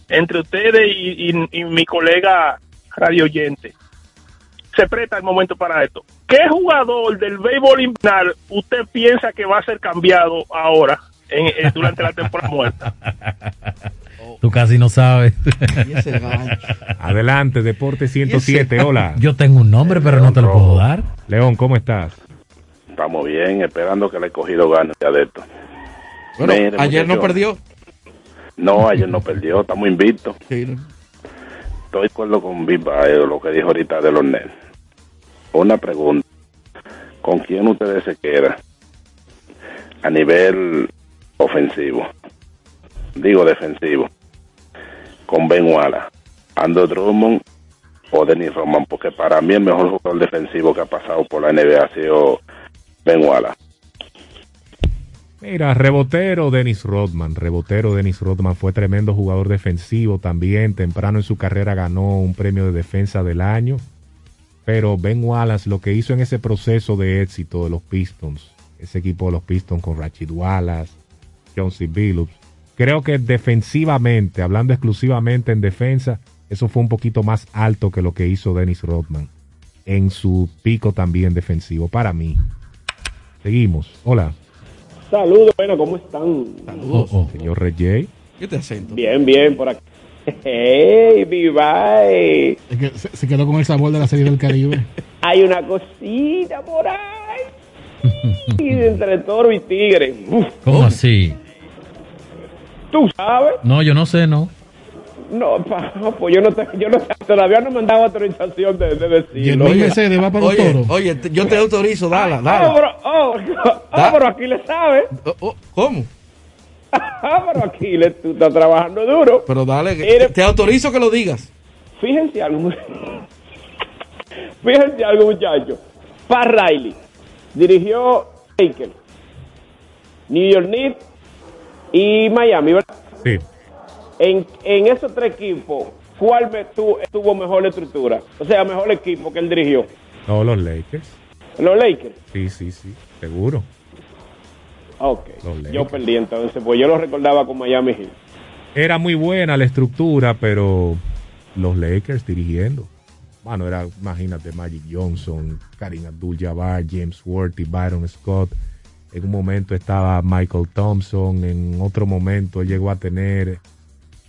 entre ustedes y, mi colega radio oyente, se presta el momento para esto. ¿Qué jugador del béisbol invernal usted piensa que va a ser cambiado ahora en- durante la temporada muerta? Tú casi no sabes. Adelante, Deporte 107. Hola. Yo tengo un nombre, pero no te lo puedo dar. León, ¿cómo estás? Estamos bien, esperando que el escogido gane ya de esto. Bueno, Mire, ayer no perdió. No, ayer no perdió, estamos invictos. Estoy de acuerdo con Viva, eh, lo que dijo ahorita de los Nets. Una pregunta. ¿Con quién ustedes se quedan a nivel ofensivo? Digo defensivo. Con Ben Wallace, Ando Drummond o Denis Roman, porque para mí el mejor jugador defensivo que ha pasado por la NBA ha sido Ben Wallace. Mira, rebotero Dennis Rodman. Rebotero Dennis Rodman fue tremendo jugador defensivo también. Temprano en su carrera ganó un premio de defensa del año. Pero Ben Wallace, lo que hizo en ese proceso de éxito de los Pistons, ese equipo de los Pistons con Rachid Wallace, John C. Billups, creo que defensivamente, hablando exclusivamente en defensa, eso fue un poquito más alto que lo que hizo Dennis Rodman en su pico también defensivo, para mí. Seguimos. Hola. Saludos, bueno, ¿cómo están? Saludos, señor Rey. ¿Qué te acento? Bien, bien, por aquí. ¡Hey, Vivay! Es que se, se quedó con el sabor de la serie del Caribe. Hay una cosita por ahí. Y entre toro y tigre. Uf, ¿Cómo así? ¿Tú sabes? No, yo no sé, no. No, pa, pues yo no, te, yo no todavía no me han dado autorización de, de decirlo. Yermín Mercedes va para los Oye, toros. oye, te- yo te autorizo, dala, dala. pero, oh, ah, pero aquí le sabe. ¿Cómo? Ah, pero aquí le, tú estás trabajando duro. Pero dale, que- Mire. te, te autorizo que lo digas. Fíjense algo. Fíjense algo, muchachos. Pat Riley dirigió Lakers. New York Knicks y Miami, ¿verdad? Sí. En, en esos tres equipos, ¿cuál me tu- tuvo mejor estructura? O sea, mejor equipo que él dirigió. No, los Lakers. Los Lakers. Sí, sí, sí, seguro. Ok. Yo perdí entonces, pues yo lo recordaba con Miami Heat. Era muy buena la estructura, pero los Lakers dirigiendo. Bueno, era, imagínate, Magic Johnson, Karim Abdul-Jabbar, James Worthy, Byron Scott. En un momento estaba Michael Thompson, en otro momento él llegó a tener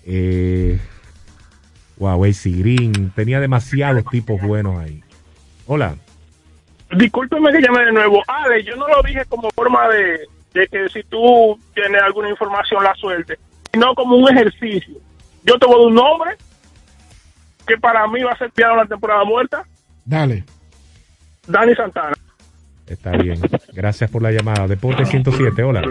eh, wow, AC Green. Tenía demasiados tipos buenos ahí. Hola. Discúlpeme que llame de nuevo. Ale, yo no lo dije como forma de, de que si tú tienes alguna información la suelte, sino como un ejercicio. Yo te voy a dar un nombre que para mí va a ser piano en la temporada muerta. Dale. Dani Santana. Está bien. Gracias por la llamada. Deporte 107, hola.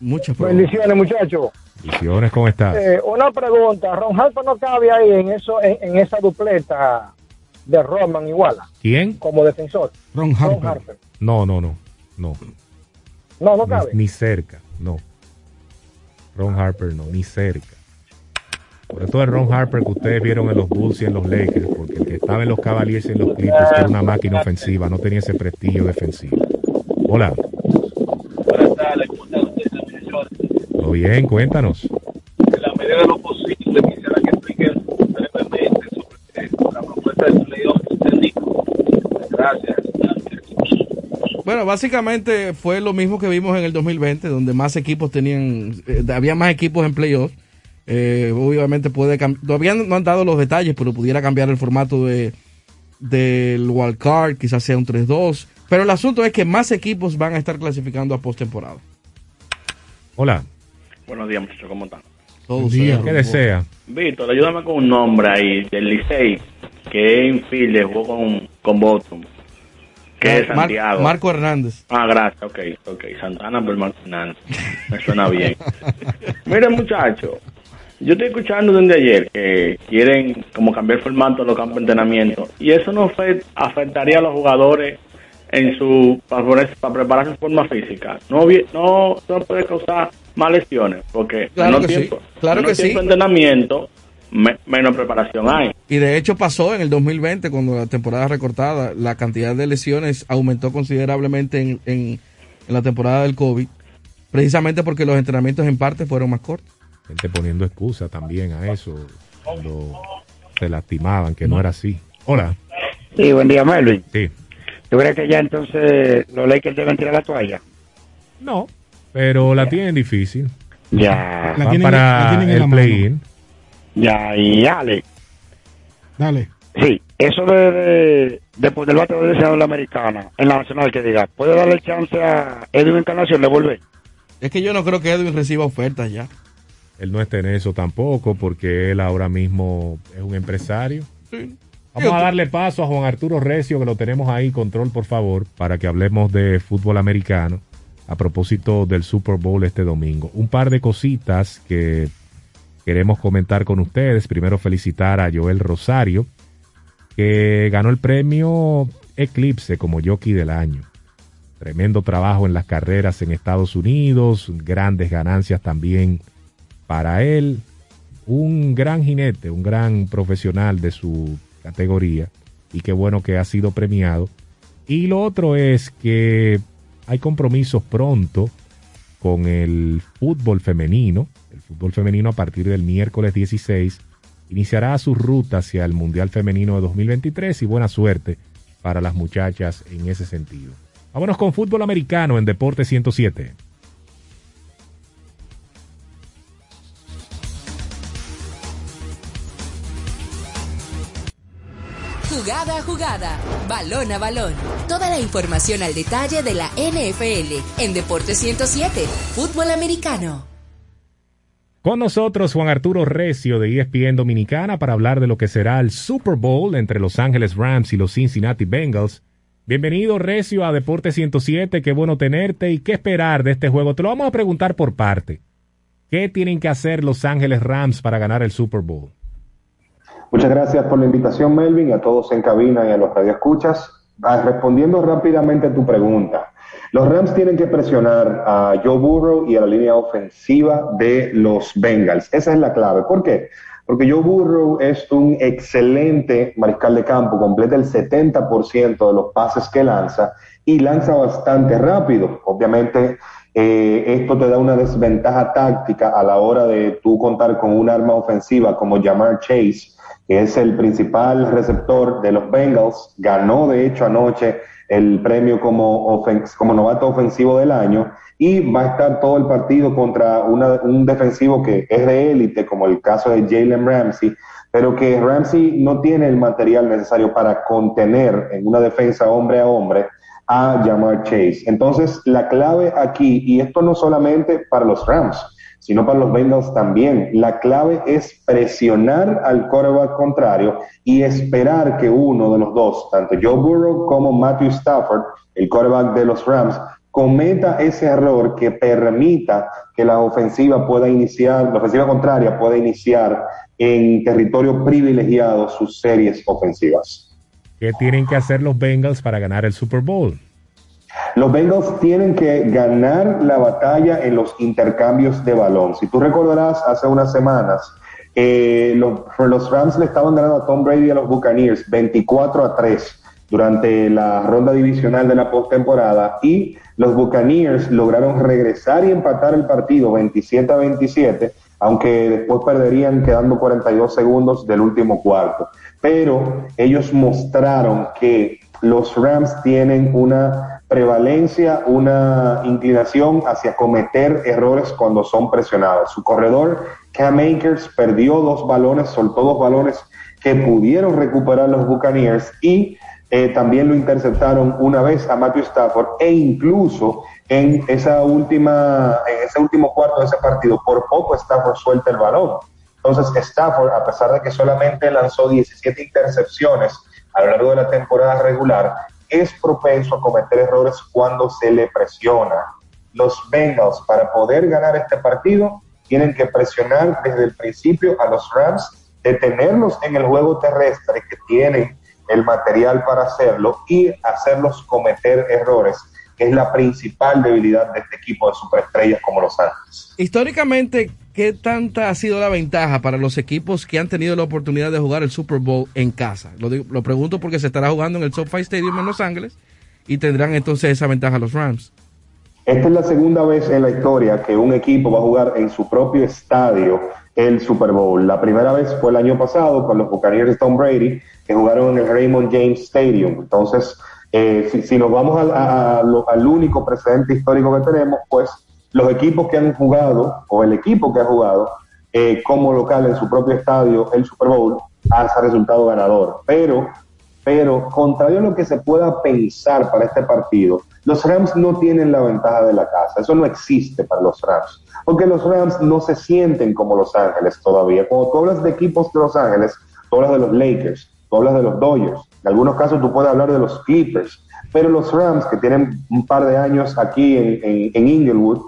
Muchas Bendiciones, muchachos. Bendiciones, ¿cómo estás? Eh, una pregunta. Ron Harper no cabe ahí en eso, en, en esa dupleta de Roman igual, ¿Quién? como defensor. Ron Ron Harper. No, no, no. No. No, no Ni, cabe. ni cerca, no. Ron Harper no, ni cerca. Sobre todo el Ron Harper que ustedes vieron en los Bulls y en los Lakers, porque el que estaba en los Cavaliers y en los Clippers era una máquina ofensiva, no tenía ese prestigio defensivo. Hola, Buenas tardes, ¿cómo están ustedes? ¿todo bien? Cuéntanos. En la medida de lo posible, quisiera que expliquen brevemente sobre eh, la propuesta de playoff del Nico. Gracias. Bueno, básicamente fue lo mismo que vimos en el 2020, donde más equipos tenían, eh, había más equipos en playoffs. Eh, obviamente puede cambiar, todavía no han dado los detalles, pero pudiera cambiar el formato de del wild card, quizás sea un 3-2. Pero el asunto es que más equipos van a estar clasificando a postemporada. Hola. Buenos días, muchachos, ¿cómo están? Todos ¿Qué desea? Víctor, ayúdame con un nombre ahí del Licey que en Philly jugó con, con Boston. Que es Mar- Santiago. Marco Hernández. Ah, gracias, ok, ok. Santana por Marco Hernández. Me suena bien. Miren, muchachos, yo estoy escuchando desde ayer que quieren como cambiar el formato de los campos de entrenamiento y eso no fe- afectaría a los jugadores en su para, para prepararse en forma física. No, no, no puede causar más lesiones porque Claro menos que sí, tiempo, claro menos que tiempo entrenamiento, me- menos preparación hay. Y de hecho pasó en el 2020, cuando la temporada recortada, la cantidad de lesiones aumentó considerablemente en, en- en la temporada del COVID, precisamente porque los entrenamientos en parte fueron más cortos. Gente poniendo excusa también a eso, cuando se lastimaban, que no era así. Hola. Sí, buen día, Melvin. Sí. ¿Tú crees que ya entonces los Lakers deben tirar la toalla? No, pero la tienen difícil. Ya. Van para el play-in. Ya, y Ale. Dale. Sí, eso de, de, de poner el bate de deseado en la americana, en la nacional que diga, ¿puede darle chance a Edwin Encarnación de volver? Es que yo no creo que Edwin reciba ofertas ya. Él no está en eso tampoco porque él ahora mismo es un empresario. Vamos a darle paso a Juan Arturo Recio, que lo tenemos ahí, control por favor, para que hablemos de fútbol americano a propósito del Super Bowl este domingo. Un par de cositas que queremos comentar con ustedes. Primero felicitar a Joel Rosario, que ganó el premio Eclipse como jockey del año. Tremendo trabajo en las carreras en Estados Unidos, grandes ganancias también para él. Un gran jinete, un gran profesional de su categoría y qué bueno que ha sido premiado. Y lo otro es que hay compromisos pronto con el fútbol femenino. El fútbol femenino a partir del miércoles 16 iniciará su ruta hacia el Mundial Femenino de 2023 y buena suerte para las muchachas en ese sentido. Vámonos con fútbol americano en Deporte 107. Jugada a jugada, balón a balón. Toda la información al detalle de la NFL en Deporte 107, fútbol americano. Con nosotros Juan Arturo Recio de ESPN Dominicana para hablar de lo que será el Super Bowl entre Los Ángeles Rams y los Cincinnati Bengals. Bienvenido Recio a Deporte 107, qué bueno tenerte y qué esperar de este juego. Te lo vamos a preguntar por parte. ¿Qué tienen que hacer Los Ángeles Rams para ganar el Super Bowl? Muchas gracias por la invitación, Melvin, a todos en cabina y a los radioescuchas. Ah, Respondiendo rápidamente a tu pregunta, Los Rams tienen que presionar a Joe Burrow y a la línea ofensiva de los Bengals. Esa es la clave. ¿Por qué? Porque Joe Burrow es un excelente mariscal de campo, completa el 70% de los pases que lanza y lanza bastante rápido. Obviamente, eh, esto te da una desventaja táctica a la hora de tú contar con un arma ofensiva como Jamar Chase, que es el principal receptor de los Bengals. Ganó, de hecho, anoche el premio como, como novato ofensivo del año y va a estar todo el partido contra una- un defensivo que es de élite, como el caso de Jalen Ramsey, pero que Ramsey no tiene el material necesario para contener en una defensa hombre a hombre a Jamar Chase. Entonces, la clave aquí, y esto no solamente para los Rams, sino para los Bengals también, la clave es presionar al quarterback contrario y esperar que uno de los dos, tanto Joe Burrow como Matthew Stafford, el quarterback de los Rams, cometa ese error que permita que la ofensiva pueda iniciar, la ofensiva contraria pueda iniciar en territorio privilegiado sus series ofensivas. ¿Qué tienen que hacer los Bengals para ganar el Super Bowl? Los Bengals tienen que ganar la batalla en los intercambios de balón. Si tú recordarás, hace unas semanas, eh, los, Rams le estaban ganando a Tom Brady y a los Buccaneers 24 a 3 durante la ronda divisional de la postemporada y los Buccaneers lograron regresar y empatar el partido 27 a 27, aunque después perderían quedando 42 segundos del último cuarto. Pero ellos mostraron que los Rams tienen una prevalencia, una inclinación hacia cometer errores cuando son presionados. Su corredor, Cam Akers, perdió dos balones, soltó dos balones que pudieron recuperar los Buccaneers y eh, también lo interceptaron una vez a Matthew Stafford e incluso en esa última, en ese último cuarto de ese partido, por poco Stafford suelta el balón. Entonces Stafford, a pesar de que solamente lanzó 17 intercepciones a lo largo de la temporada regular, es propenso a cometer errores cuando se le presiona. Los Bengals, para poder ganar este partido, tienen que presionar desde el principio a los Rams, detenerlos en el juego terrestre que tienen el material para hacerlo y hacerlos cometer errores, que es la principal debilidad de este equipo de superestrellas como Los Ángeles. Históricamente, ¿qué tanta ha sido la ventaja para los equipos que han tenido la oportunidad de jugar el Super Bowl en casa? Lo, digo- lo pregunto porque se estará jugando en el SoFi Stadium en Los Ángeles y tendrán entonces esa ventaja los Rams. Esta es la segunda vez en la historia que un equipo va a jugar en su propio estadio el Super Bowl. La primera vez fue el año pasado con los Buccaneers de Tom Brady, que jugaron en el Raymond James Stadium. Entonces, eh, si, nos vamos al único precedente histórico que tenemos, pues los equipos que han jugado, o el equipo que ha jugado eh, como local en su propio estadio el Super Bowl, ha resultado ganador. Pero pero contrario a lo que se pueda pensar para este partido, los Rams no tienen la ventaja de la casa. Eso no existe para los Rams. Porque los Rams no se sienten como Los Ángeles todavía. Cuando tú hablas de equipos de Los Ángeles, tú hablas de los Lakers, tú hablas de los Dodgers. En algunos casos tú puedes hablar de los Clippers. Pero los Rams, que tienen un par de años aquí en, en, en Inglewood,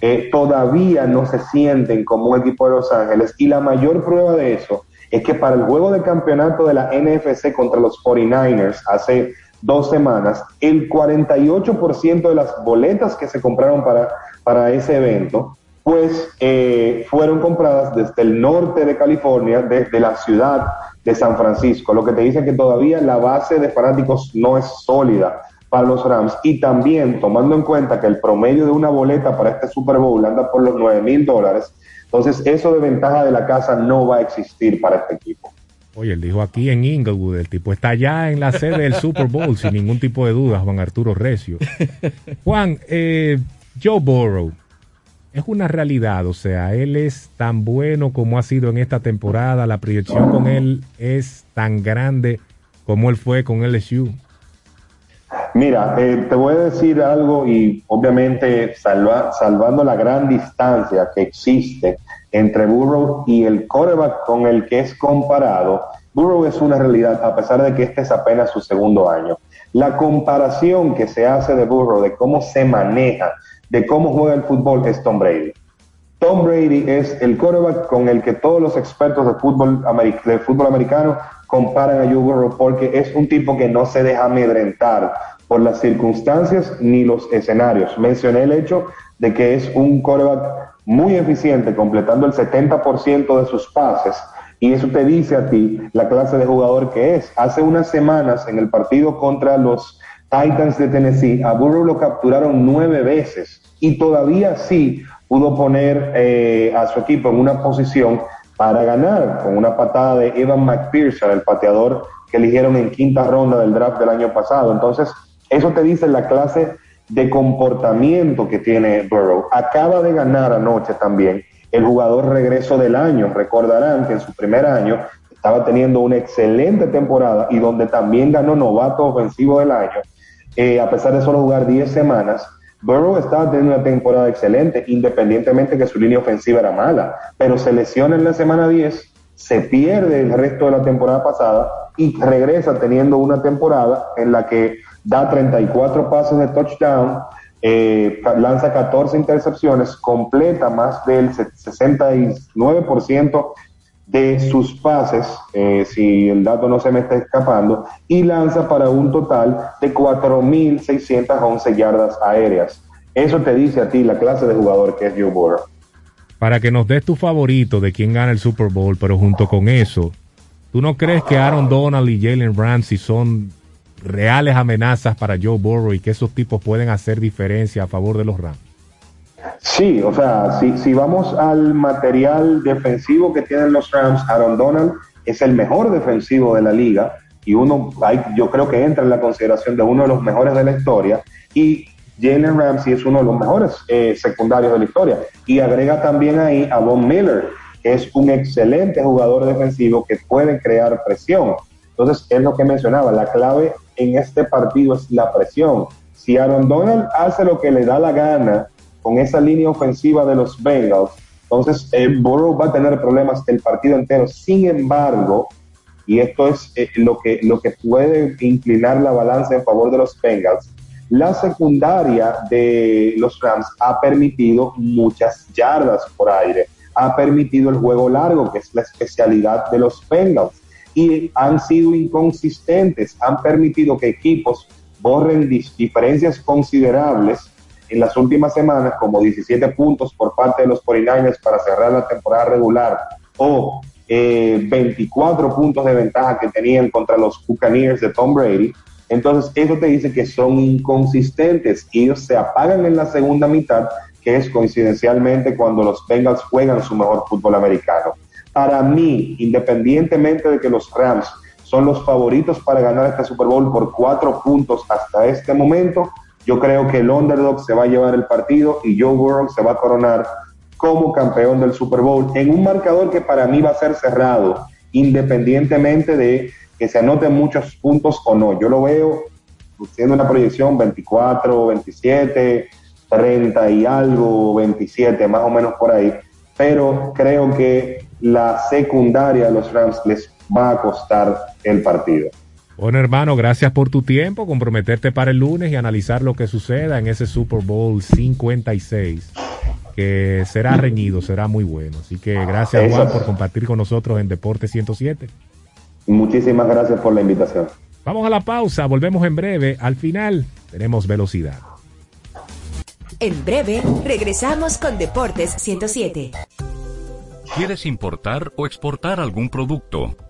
eh, todavía no se sienten como un equipo de Los Ángeles. Y la mayor prueba de eso es que para el juego de campeonato de la NFC contra los 49ers hace dos semanas, el 48% de las boletas que se compraron para, para ese evento, pues eh, fueron compradas desde el norte de California, desde la ciudad de San Francisco, lo que te dice que todavía la base de fanáticos no es sólida para los Rams y también tomando en cuenta que el promedio de una boleta para este Super Bowl anda por los 9 mil dólares, entonces eso de ventaja de la casa no va a existir para este equipo. Oye, él dijo aquí en Inglewood, el tipo está ya en la sede del Super Bowl sin ningún tipo de dudas, Juan Arturo Recio. Juan, eh, Joe Burrow, es una realidad, o sea, él es tan bueno como ha sido en esta temporada, la proyección con él es tan grande como él fue con LSU. Mira, eh, te voy a decir algo y obviamente salva- salvando la gran distancia que existe entre Burrow y el quarterback con el que es comparado, Burrow es una realidad a pesar de que este es apenas su segundo año. La comparación que se hace de Burrow, de cómo se maneja, de cómo juega el fútbol, es Tom Brady. Tom Brady es el quarterback con el que todos los expertos de fútbol, de fútbol americano comparan a Joe porque es un tipo que no se deja amedrentar por las circunstancias ni los escenarios. Mencioné el hecho de que es un coreback muy eficiente, completando el 70% de sus pases. Y eso te dice a ti la clase de jugador que es. Hace unas semanas en el partido contra los Titans de Tennessee, a Burrow lo capturaron nueve veces y todavía sí pudo poner eh, a su equipo en una posición para ganar con una patada de Evan McPherson, el pateador que eligieron en quinta ronda del draft del año pasado. Entonces, eso te dice la clase de comportamiento que tiene Burrow. Acaba de ganar anoche también el jugador regreso del año. Recordarán que en su primer año estaba teniendo una excelente temporada y donde también ganó novato ofensivo del año, eh, a pesar de solo jugar 10 semanas. Burrow estaba teniendo una temporada excelente, independientemente que su línea ofensiva era mala, pero se lesiona en la semana 10, se pierde el resto de la temporada pasada y regresa teniendo una temporada en la que da 34 pasos de touchdown, eh, lanza 14 intercepciones, completa más del 69% de sus pases, eh, si el dato no se me está escapando, y lanza para un total de 4.611 yardas aéreas. Eso te dice a ti la clase de jugador que es Joe Burrow. Para que nos des tu favorito de quién gana el Super Bowl, pero junto con eso, ¿tú no crees que Aaron Donald y Jalen Ramsey son reales amenazas para Joe Burrow y que esos tipos pueden hacer diferencia a favor de los Rams? Sí, o sea, si, vamos al material defensivo que tienen los Rams, Aaron Donald es el mejor defensivo de la liga y uno, hay, yo creo que entra en la consideración de uno de los mejores de la historia y Jalen Ramsey es uno de los mejores eh, secundarios de la historia y agrega también ahí a Von Miller, que es un excelente jugador defensivo que puede crear presión. Entonces, es lo que mencionaba, la clave en este partido es la presión. Si Aaron Donald hace lo que le da la gana con esa línea ofensiva de los Bengals, entonces eh, Burrow va a tener problemas el partido entero. Sin embargo, y esto es eh, lo, que, lo que puede inclinar la balanza en favor de los Bengals, la secundaria de los Rams ha permitido muchas yardas por aire, ha permitido el juego largo, que es la especialidad de los Bengals, y han sido inconsistentes, han permitido que equipos borren diferencias considerables en las últimas semanas, como 17 puntos por parte de los 49ers para cerrar la temporada regular, o eh, 24 puntos de ventaja que tenían contra los Buccaneers de Tom Brady. Entonces, eso te dice que son inconsistentes y ellos se apagan en la segunda mitad, que es coincidencialmente cuando los Bengals juegan su mejor fútbol americano. Para mí, independientemente de que los Rams son los favoritos para ganar este Super Bowl por cuatro puntos hasta este momento, yo creo que el underdog se va a llevar el partido y Joe Burrow se va a coronar como campeón del Super Bowl en un marcador que para mí va a ser cerrado, independientemente de que se anoten muchos puntos o no. Yo lo veo siendo una proyección 24, 27, 30 y algo, 27, más o menos por ahí. Pero creo que la secundaria de los Rams les va a costar el partido. Bueno, hermano, gracias por tu tiempo, comprometerte para el lunes y analizar lo que suceda en ese Super Bowl 56, que será reñido, será muy bueno. Así que gracias, Eso Juan, por compartir con nosotros en Deporte 107. Muchísimas gracias por la invitación. Vamos a la pausa, volvemos en breve. Al final tenemos velocidad. En breve, regresamos con Deportes 107. ¿Quieres importar o exportar algún producto?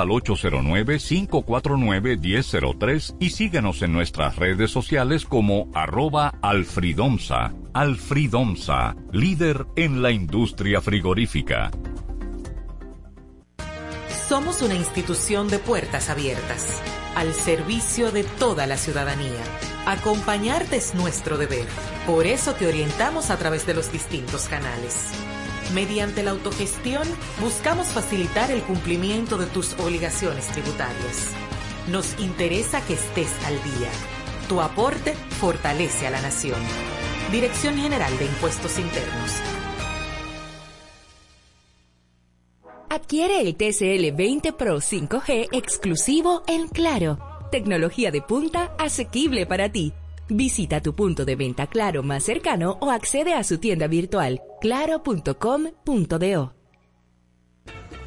al 809-549-1003 y síguenos en nuestras redes sociales como arroba alfridomsa. Alfridomsa, líder en la industria frigorífica. Somos una institución de puertas abiertas, al servicio de toda la ciudadanía. Acompañarte es nuestro deber. Por eso te orientamos a través de los distintos canales. Mediante la autogestión, buscamos facilitar el cumplimiento de tus obligaciones tributarias. Nos interesa que estés al día. Tu aporte fortalece a la nación. Dirección General de Impuestos Internos. Adquiere el TCL 20 Pro 5G exclusivo en Claro. Tecnología de punta asequible para ti. Visita tu punto de venta Claro más cercano o accede a su tienda virtual claro.com.do.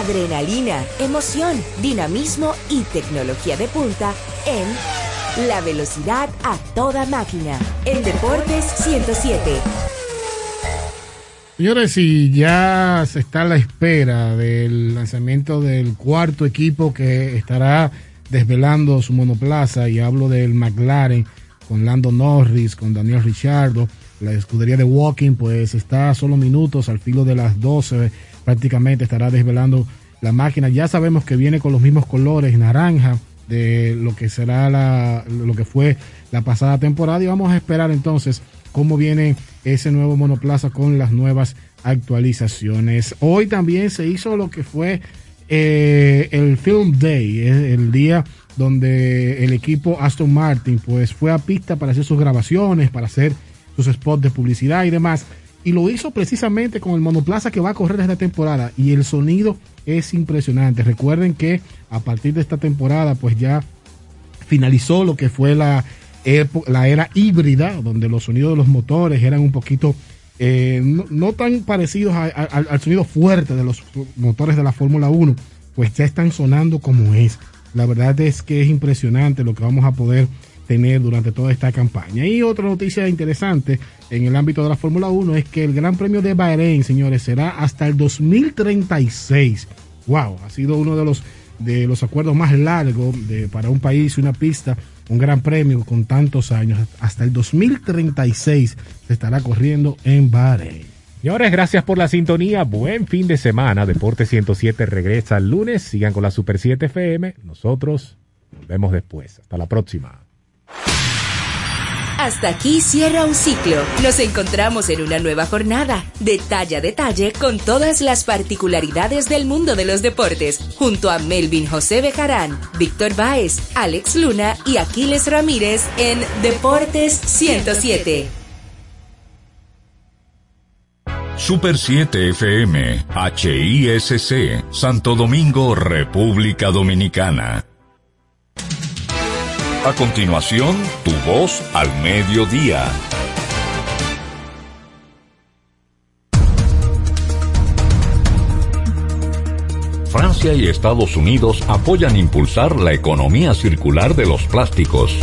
Adrenalina, emoción, dinamismo y tecnología de punta en La Velocidad a toda máquina. En Deportes 107. Señores, y ya se está a la espera del lanzamiento del cuarto equipo que estará desvelando su monoplaza, y hablo del McLaren con Lando Norris, con Daniel Ricciardo, la escudería de Walking, pues está a solo minutos al filo de las 12, prácticamente estará desvelando la máquina. Ya sabemos que viene con los mismos colores, naranja, de lo que será la, lo que fue la pasada temporada, y vamos a esperar entonces cómo viene ese nuevo monoplaza con las nuevas actualizaciones. Hoy también se hizo lo que fue eh, el Film Day, el día donde el equipo Aston Martin pues fue a pista para hacer sus grabaciones, para hacer sus spots de publicidad y demás. Y lo hizo precisamente con el monoplaza que va a correr esta temporada. Y el sonido es impresionante. Recuerden que a partir de esta temporada pues ya finalizó lo que fue la, era híbrida, donde los sonidos de los motores eran un poquito eh, no, tan parecidos al sonido fuerte de los motores de la Fórmula 1, pues ya están sonando como es. La verdad es que es impresionante lo que vamos a poder tener durante toda esta campaña. Y otra noticia interesante en el ámbito de la Fórmula 1 es que el Gran Premio de Bahrein, señores, será hasta el 2036. Wow, ha sido uno de los de los acuerdos más largos de, para un país y una pista, un gran premio con tantos años. Hasta el 2036 se estará corriendo en Bahrein. Señores, gracias por la sintonía. Buen fin de semana. Deporte 107 regresa el lunes. Sigan con la Super 7 FM. Nosotros nos vemos después. Hasta la próxima. Hasta aquí cierra un ciclo. Nos encontramos en una nueva jornada, detalle a detalle, con todas las particularidades del mundo de los deportes, junto a Melvin José Bejarán, Víctor Báez, Alex Luna y Aquiles Ramírez en Deportes 107. Super 7 FM, HISC, Santo Domingo, República Dominicana. A continuación, tu voz al mediodía. Francia y Estados Unidos apoyan impulsar la economía circular de los plásticos.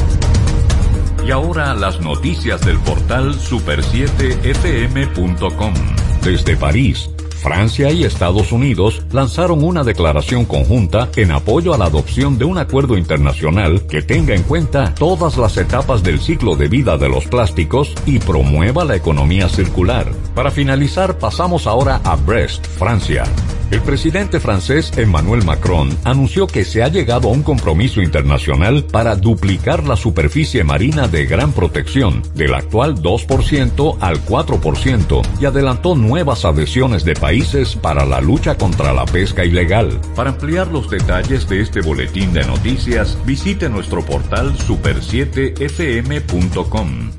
Y ahora las noticias del portal super7fm.com. Desde París, Francia y Estados Unidos lanzaron una declaración conjunta en apoyo a la adopción de un acuerdo internacional que tenga en cuenta todas las etapas del ciclo de vida de los plásticos y promueva la economía circular. Para finalizar, pasamos ahora a Brest, Francia. El presidente francés Emmanuel Macron anunció que se ha llegado a un compromiso internacional para duplicar la superficie marina de gran protección, del actual 2% al 4%, y adelantó nuevas adhesiones de países para la lucha contra la pesca ilegal. Para ampliar los detalles de este boletín de noticias, visite nuestro portal super7fm.com.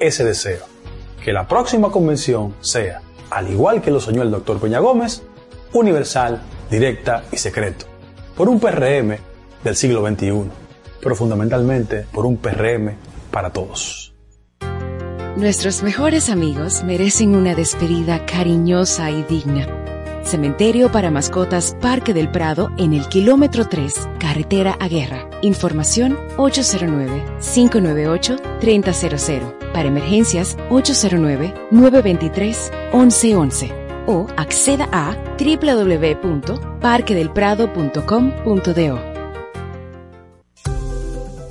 ese deseo, que la próxima convención sea al igual que lo soñó el doctor Peña Gómez, universal, directa y secreto, por un PRM del siglo XXI, pero fundamentalmente por un PRM para todos. Nuestros mejores amigos merecen una despedida cariñosa y digna. Cementerio para mascotas Parque del Prado en el kilómetro 3, carretera a Guerra. Información 809-598-3000. Para emergencias 809-923-1111. O acceda a www.parquedelprado.com.do.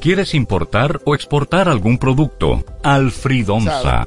¿Quieres importar o exportar algún producto? Alfridomsa.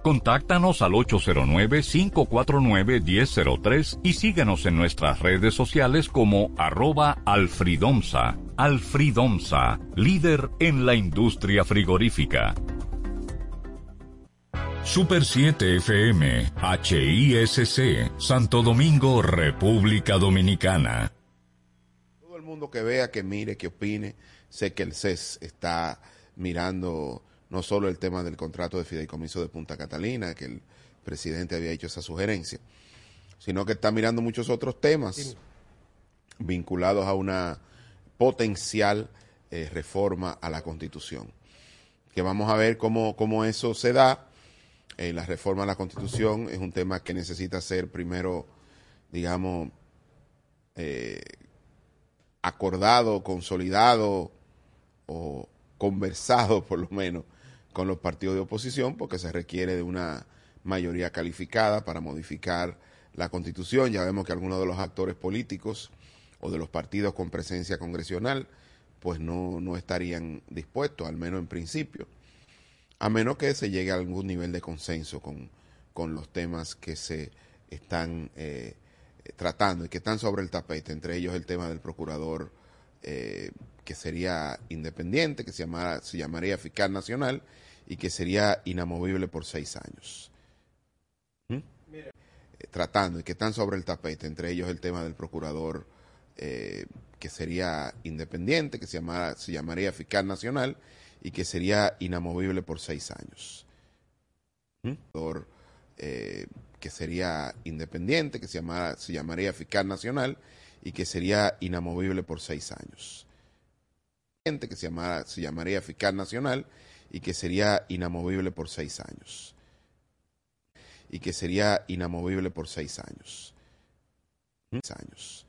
Contáctanos al 809 549 1003 y síguenos en nuestras redes sociales como arroba alfridomsa. Alfridomsa, líder en la industria frigorífica. Super 7 FM, HISC, Santo Domingo, República Dominicana. Todo el mundo que vea, que mire, que opine, sé que el CES está mirando no solo el tema del contrato de fideicomiso de Punta Catalina, que el presidente había hecho esa sugerencia, sino que está mirando muchos otros temas vinculados a una potencial eh, reforma a la Constitución. Que vamos a ver cómo, cómo eso se da. Eh, la reforma a la Constitución es un tema que necesita ser primero, digamos, eh, acordado, consolidado o conversado por lo menos con los partidos de oposición porque se requiere de una mayoría calificada para modificar la constitución. Ya vemos que algunos de los actores políticos o de los partidos con presencia congresional pues no, no estarían dispuestos, al menos en principio, a menos que se llegue a algún nivel de consenso con, con los temas que se están eh, tratando y que están sobre el tapete, entre ellos el tema del procurador eh, que sería independiente, que se, llamara, se llamaría fiscal nacional y que sería inamovible por seis años. ¿Mm? Eh, tratando y que están sobre el tapete, entre ellos el tema del procurador eh, que sería independiente, que se, llamara, se llamaría fiscal nacional y que sería inamovible por seis años. ¿Mm? Eh, que sería independiente, que se, llamara, se llamaría fiscal nacional y que sería inamovible por seis años. Que se, llamara, se llamaría fiscal nacional y que sería inamovible por seis años. Y que sería inamovible por seis años. Seis años.